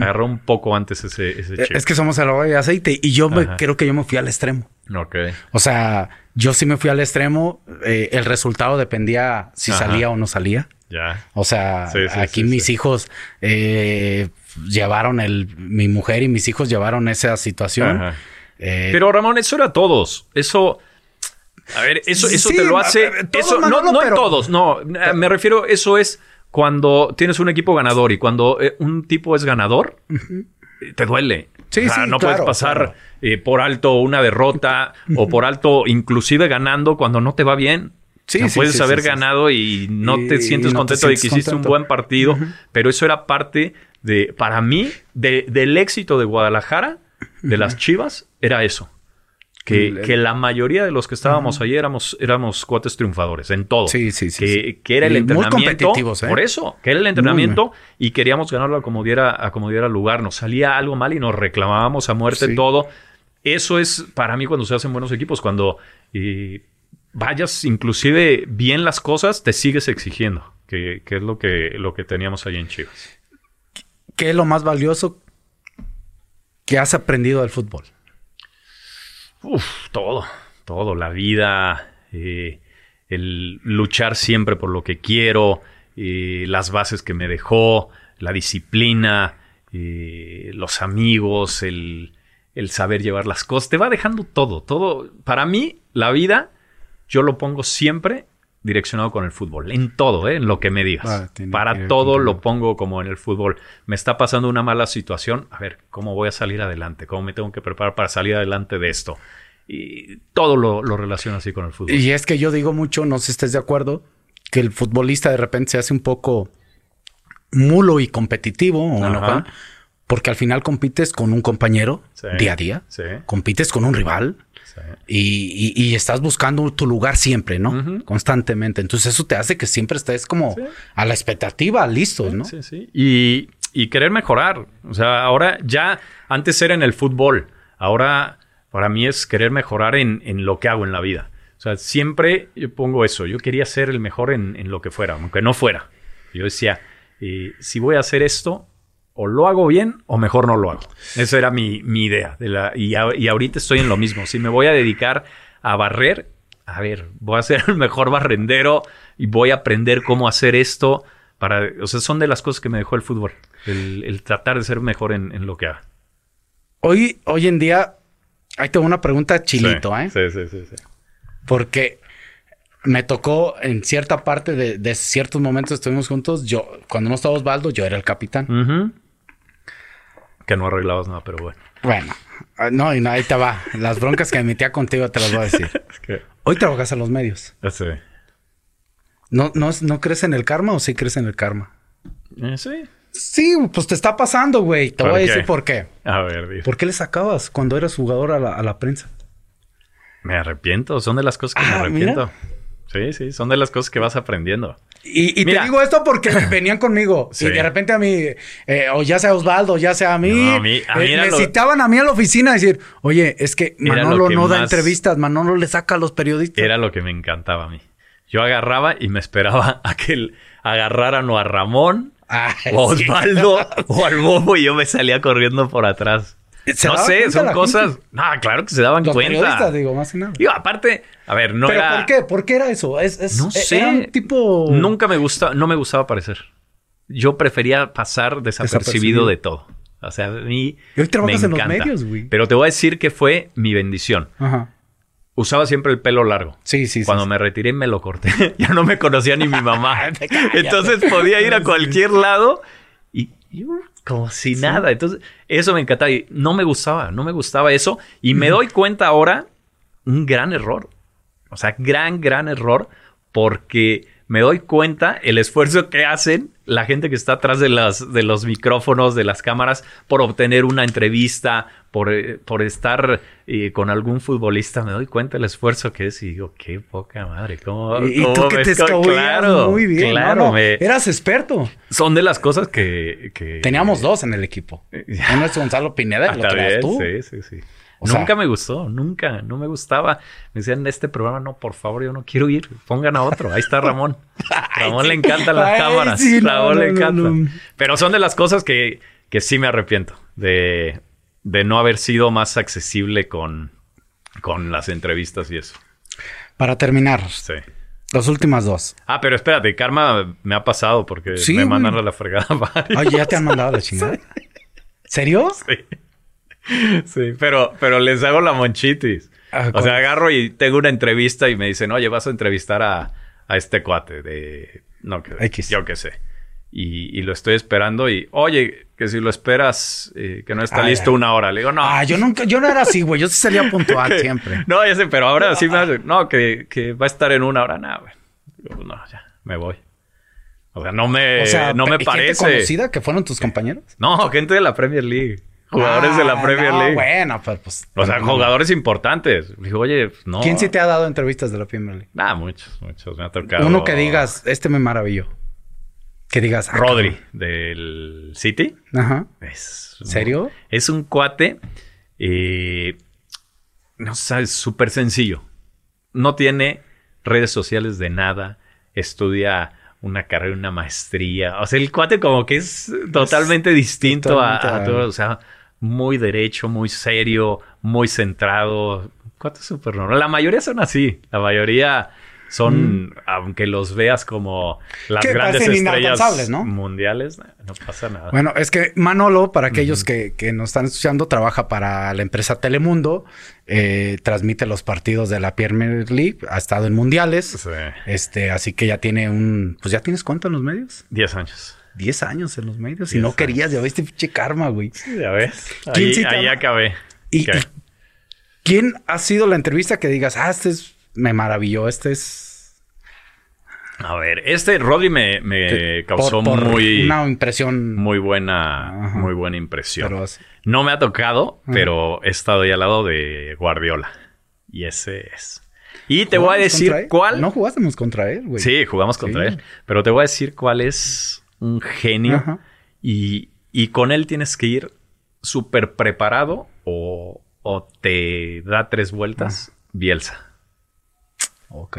agarrado un poco antes ese, ese Eh, chip. Es que somos el agua y aceite. Y yo me- creo que yo me fui al extremo. Ok. O sea, yo sí me fui al extremo. eh, el resultado dependía si Ajá. salía o no salía. Ya. O sea, Sí, sí, aquí sí, mis hijos eh, llevaron el, mi mujer y mis hijos llevaron esa situación. Ajá. Eh, Pero Ramón, eso era todos. Eso. A ver, eso, eso Sí, te lo hace. eso, no, no pero- todos, no. Me refiero, eso es cuando tienes un equipo ganador y cuando eh, un tipo es ganador, te duele. Sí, O sea, sí, no claro, puedes pasar claro. eh, por alto una derrota o por alto, inclusive ganando cuando no te va bien. Sí, O sea, sí, puedes haber ganado y no Y- te sientes no te contento de sientes que hiciste contento. un buen partido, pero eso era parte de, para mí, de- del éxito de Guadalajara, de las Chivas, era eso. Que, El- que la mayoría de los que estábamos ahí éramos, éramos cuates triunfadores en todo. Sí, sí, sí, Que, sí. que era el Y muy entrenamiento. competitivos, ¿eh? Por eso, que era el entrenamiento y queríamos ganarlo a como diera, a como diera lugar. Nos salía algo mal y nos reclamábamos a muerte Sí. todo. Eso es para mí cuando se hacen buenos equipos, cuando eh, vayas inclusive bien las cosas, te sigues exigiendo, que, que es lo que, lo que teníamos ahí en Chivas. ¿Qué es lo más valioso que has aprendido del fútbol? Uf, todo, todo, la vida, eh, el luchar siempre por lo que quiero, eh, las bases que me dejó, la disciplina, eh, los amigos, el, el saber llevar las cosas, te va dejando todo, todo. Para mí, la vida, yo lo pongo siempre direccionado con el fútbol, en todo, ¿eh? en lo que me digas. Ah, tiene Para todo lo pongo como en el fútbol. Me está pasando una mala situación, a ver, ¿cómo voy a salir adelante? ¿Cómo me tengo que preparar para salir adelante de esto? Y todo lo, lo relaciono así con el fútbol. Y es que yo digo mucho, no sé si estés de acuerdo, que el futbolista de repente se hace un poco mulo y competitivo, o porque al final compites con un compañero Sí. día a día, Sí. compites con un rival Sí. y, y- y estás buscando tu lugar siempre, ¿no? Constantemente. Entonces eso te hace que siempre estés como Sí. a la expectativa, listos, ¿no? Sí, sí. Y, y querer mejorar. O sea, ahora ya, antes era en el fútbol. Ahora, para mí es querer mejorar en, en lo que hago en la vida. O sea, siempre yo pongo eso. Yo quería ser el mejor en, en lo que fuera, aunque no fuera. Yo decía, eh, si voy a hacer esto, o lo hago bien o mejor no lo hago. Esa era mi, mi idea. De la, y, a- y ahorita estoy en lo mismo. Si me voy a dedicar a barrer, a ver, voy a ser el mejor barrendero y voy a aprender cómo hacer esto. Para, o sea, son de las cosas que me dejó el fútbol. El, el tratar de ser mejor en, en, lo que haga. Hoy, hoy en día, ahí tengo una pregunta chilito, sí, ¿eh? Sí, sí, sí, sí. Porque me tocó en cierta parte de, de, ciertos momentos estuvimos juntos. Yo, cuando no estaba Osvaldo, yo era el capitán. Uh -huh. Que no arreglabas nada, pero bueno. Bueno, ah, no, y no, ahí te va. Las broncas que emitía contigo te las voy a decir. es que... Hoy trabajas en los medios. Sí. ¿No, no, ¿No crees en el karma o sí crees en el karma? Eh, sí. Sí, pues te está pasando, güey. Te voy a decir por qué. A ver, dime. ¿Por qué le sacabas cuando eras jugador a la, a la prensa? Me arrepiento. Son de las cosas que Ah, me arrepiento. mira. Sí, sí. Son de las cosas que vas aprendiendo. Y, y te digo esto porque venían conmigo. Sí. Y de repente a mí, eh, o ya sea Osvaldo, ya sea a mí, No, a mí- a mí eh, era me lo- citaban a mí a la oficina a decir, oye, es que Manolo que no da entrevistas, Manolo le saca a los periodistas. Era lo que me encantaba a mí. Yo agarraba y me esperaba a que agarraran o a Ramón Ay, o a sí. Osvaldo o al Bobo y yo me salía corriendo por atrás. ¿Se no sé, son cosas. gente? No, claro que se daban Los cuenta. periodistas, digo, más que nada. Digo, aparte, a ver, no ¿Pero era. por qué? ¿Por qué era eso? Es, es- No eh, sé. Era un tipo... Nunca me gusta, no me gustaba aparecer. Yo prefería pasar desapercibido, Desapercibido. de todo. O sea, a mí. Y hoy trabajas me en los medios, güey. Pero te voy a decir que fue mi bendición. Ajá. Usaba siempre el pelo largo. Sí, sí, sí. Cuando sí. me retiré me lo corté. ya no me conocía ni mi mamá. Entonces podía ir a cualquier lado y, y, uh, como si nada. Entonces eso me encantaba y no me gustaba, no me gustaba eso. Y me doy cuenta ahora, un gran error. O sea, gran, gran error porque me doy cuenta el esfuerzo que hacen la gente que está atrás de, las, de los micrófonos, de las cámaras, por obtener una entrevista, por, eh, por estar eh, con algún futbolista. Me doy cuenta el esfuerzo que es y digo, qué poca madre. ¿cómo, Y, y cómo tú que te Claro, muy bien. Claro, no, no, me- Eras experto. son de las cosas que... que- Teníamos dos en el equipo. Uno es Gonzalo Pineda y el otro eras tú. Sí, sí, sí. O sea- nunca me gustó, nunca, no me gustaba. Me decían, este programa, no, por favor, yo no quiero ir. Pongan a otro. Ahí está Ramón. Ramón le encantan las Ay, cámaras. sí, no, Ramón no, le encanta. no. Pero son de las cosas que, que sí me arrepiento. De, de no haber sido más accesible con, con las entrevistas y eso. Para terminar, Sí. las últimas dos. Ah, pero espérate, Karma me ha pasado porque Sí, me güey. mandaron a la fregada varios. Oye, ya te han mandado la chingada. ¿Serio? Sí, pero, pero les hago la monchitis. Ah, o sea, agarro y tengo una entrevista y me dicen, oye, vas a entrevistar a, a este cuate de... No, que, X. yo qué sé. Y, y lo estoy esperando y, oye, que si lo esperas, eh, que no está Ay, listo ay. una hora. Le digo, no. Ah, yo nunca, yo no era así, güey. Yo sí salía puntual siempre. No, ya sé, pero ahora sí me hace, no, que, que va a estar en una hora. Nada, güey. No, ya, me voy. O sea, no me, O sea, no me ¿y gente parece. conocida que fueron tus compañeros? No, gente de la Premier League. Jugadores de la Ah, Premier no, League. Bueno, pero pues. O sea, jugadores importantes. Digo, oye, pues, no. ¿Quién sí te ha dado entrevistas de la Premier League? Ah, muchos, muchos. Me ha tocado. Uno que digas, este me maravilló. Que digas, ah, Rodri, del City. Ajá. Es, ¿Serio? Es un cuate. eh, no sabes, súper sencillo. No tiene redes sociales de nada. Estudia una carrera, una maestría. O sea, el cuate como que es totalmente distinto totalmente a, a- todo. O sea, muy derecho, muy serio, muy centrado. Cuate súper normal. La mayoría son así. La mayoría son, aunque los veas como las Que grandes estrellas ¿no? mundiales, no pasa nada. Bueno, es que Manolo, para aquellos que, que nos están escuchando, trabaja para la empresa Telemundo, eh, transmite los partidos de la Premier League, ha estado en mundiales, Sí. este, así que ya tiene un, pues ya tienes cuánto en los medios, 10 años. 10 años en los medios y no querías, ya viste pinche karma, güey. Ya ves. ¿Quién Ahí, sí ahí acabé. Y, quién ha sido la entrevista que digas, ah, este es, me maravilló, este es A ver, este Rodri me, causó por- por muy, una impresión, muy buena, Ajá. muy buena impresión. pero así. No me ha tocado, Ajá. pero he estado ahí al lado de Guardiola. Y ese es. Y te voy a ¿Jugamos decir cuál. No jugásemos contra él, güey. Sí, jugamos contra Sí. él. Pero te voy a decir cuál es un genio. Ajá. Y, y con él tienes que ir súper preparado o, o te da tres vueltas. Bielsa. Ok.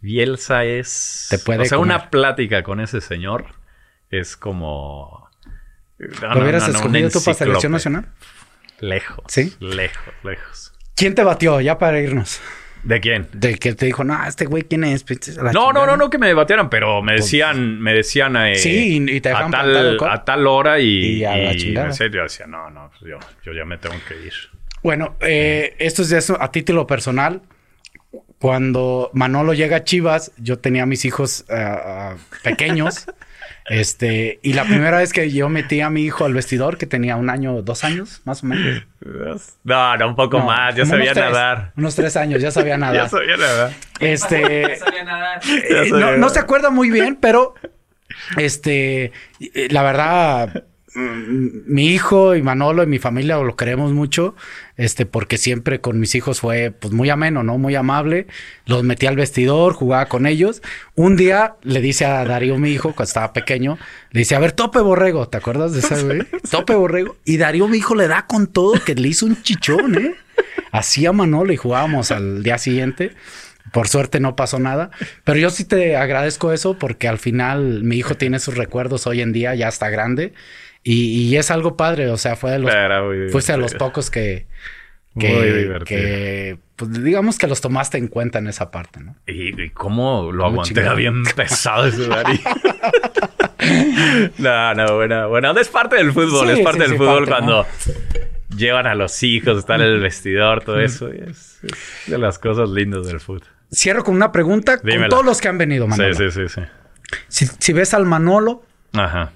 Bielsa es. Te puede o sea, comer. una plática con ese señor es como. No, ¿Lo hubieras no, no, escogido tú para selección nacional? Lejos. ¿Sí? Lejos, lejos. ¿Quién te batió ya para irnos? ¿De quién? De que te dijo, no, este güey, ¿quién es? Pues, la No, no, chingada". no, no que me batearan, pero me decían, me decían eh, Sí, y- y te a, tal, cop. a tal hora y, Y a la y chingada. en serio, yo decía, no, no, pues yo, yo ya me tengo que ir. Bueno, eh, esto es de eso, a título personal. Cuando Manolo llega a Chivas, yo tenía a mis hijos ah, pequeños. este, y la primera vez que yo metí a mi hijo al vestidor, que tenía un año, dos años, más o menos. No, no, un poco No, más, ya sabía unos tres, nadar. Unos tres años, ya sabía Ya nadar. sabía nadar. Este, sabía nadar. Ya Eh, sabía no, no nadar. se acuerda muy bien, pero este, eh, la verdad, mi hijo y Manolo y mi familia lo queremos mucho, este, porque siempre con mis hijos fue pues muy ameno, ¿no? Muy amable. Los metí al vestidor, jugaba con ellos. Un día le dice a Darío, mi hijo, cuando estaba pequeño, le dice, a ver, tope borrego, ¿te acuerdas de ese güey? Tope borrego. Y Darío, mi hijo, le da con todo que le hizo un chichón, ¿eh? Así a Manolo y jugábamos al día siguiente. Por suerte no pasó nada, pero yo sí te agradezco eso porque al final mi hijo tiene sus recuerdos hoy en día, ya está grande y, y es algo padre, o sea, fue de los, muy fuiste de los pocos que, Muy que, divertido. que, pues digamos que los tomaste en cuenta en esa parte, ¿no? Y, y cómo lo Muy aguanté, era bien pesado ese Dari. no, no, bueno, bueno, es parte del fútbol, Sí, es parte sí, del sí, fútbol parte, cuando llevan a los hijos, están en el vestidor, todo eso. y Es, es de las cosas lindas del fútbol. Cierro con una pregunta con Dímela. todos los que han venido, Manolo. Sí, sí, sí, sí. Si, si ves al Manolo, Ajá,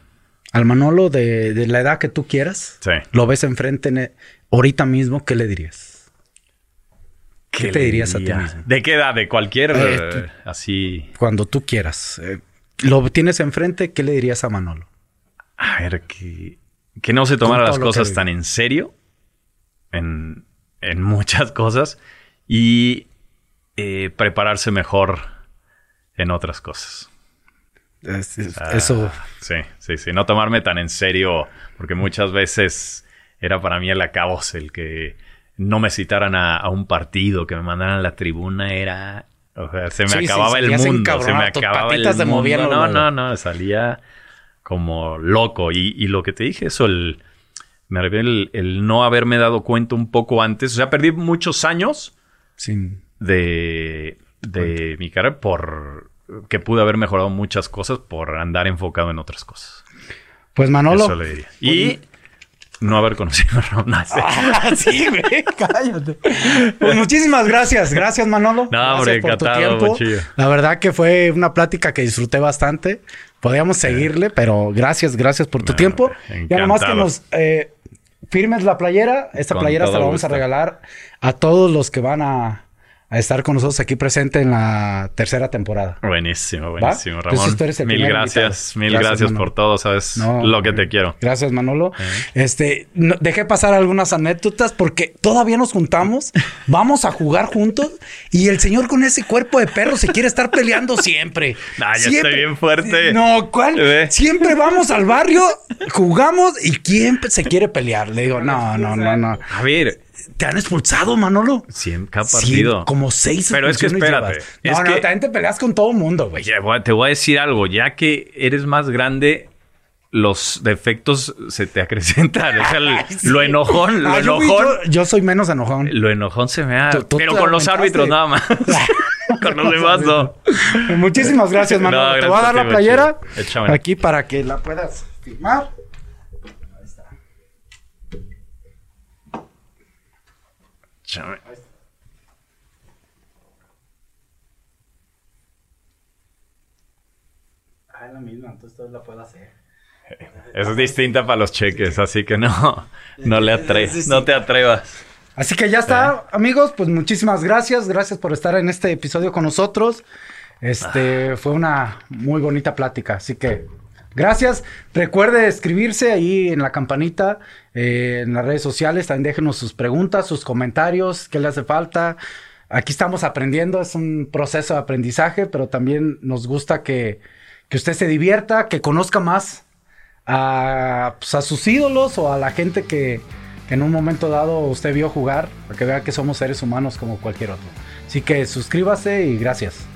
al Manolo de, de la edad que tú quieras, sí. lo ves enfrente en- ahorita mismo, ¿qué le dirías? ¿Qué te dirías a ti mismo? ¿De qué edad? ¿De cualquier? Eh, eh, así. Cuando tú quieras. Eh, lo tienes enfrente, ¿qué le dirías a Manolo? A ver, que, que no se tomara las cosas tan en serio en, en muchas cosas y eh, prepararse mejor en otras cosas. Es- es- Ah, Eso. Sí, sí, sí. No tomarme tan en serio, porque muchas veces era para mí el acabos el que no me citaran a, a un partido, que me mandaran a la tribuna, era. O sea, se me Sí, sí, acababa el mundo. Se me acababa el mundo. No, luego. no, no, salía como loco. Y, y lo que te dije, eso, el. Me refiero el, el no haberme dado cuenta un poco antes. O sea, perdí muchos años Sin... de, de mi carrera por que pude haber mejorado muchas cosas por andar enfocado en otras cosas. Pues Manolo. Eso le diría. Y no haber conocido a sé. Ah, sí, güey, cállate. Pues muchísimas gracias. Gracias, Manolo. No, hombre, por tu tiempo. La verdad que fue una plática que disfruté bastante. Podíamos seguirle, pero gracias, gracias por tu No, tiempo. hombre, Ya nomás que nos eh, firmes la playera. Esta Con playera se la vamos a regalar a todos los que van a, a estar con nosotros aquí presente en la tercera temporada. Buenísimo, buenísimo, Entonces, Ramón. tú eres el Mil gracias, mil Gracias, gracias, Manolo. por todo, sabes No, lo que te quiero. Gracias, Manolo. Este, no- dejé pasar algunas anécdotas porque todavía nos juntamos, vamos a jugar juntos y el señor con ese cuerpo de perro se quiere estar peleando siempre. Nah, ya Siempre- estoy bien fuerte. No, ¿cuál? Siempre vamos al barrio, jugamos y quién se quiere pelear. Le digo, no, no, no, no. A ver, Te han expulsado, Manolo. cada Cien- partido. como seis Pero es que espérate, es No, no, que- también te peleas con todo mundo, güey. Te voy a decir algo. Ya que eres más grande, los defectos se te acrecentan. O sea, el- Ay, sí. lo enojón, lo Ah, yo, enojón. yo- yo soy menos enojón. Lo enojón se me. Tú- tú pero con los árbitros nada más. con los demás no. Muchísimas gracias, Manolo. No, Te voy a dar a la playera aquí para que la puedas firmar. Ahí está. Chame. Ah, es la misma, entonces la puedo hacer. Es distinta para los cheques, así que no, no le atrevas, no te atrevas. Así que ya está, amigos. Pues muchísimas gracias. Gracias por estar en este episodio con nosotros. Este fue una muy bonita plática. Así que gracias. Recuerde escribirse ahí en la campanita, eh, en las redes sociales. También déjenos sus preguntas, sus comentarios, qué le hace falta. Aquí estamos aprendiendo, es un proceso de aprendizaje, pero también nos gusta que, que usted se divierta, que conozca más a, pues, sus ídolos o a la gente que, que en un momento dado usted vio jugar, para que vea que somos seres humanos como cualquier otro. Así que suscríbase y gracias.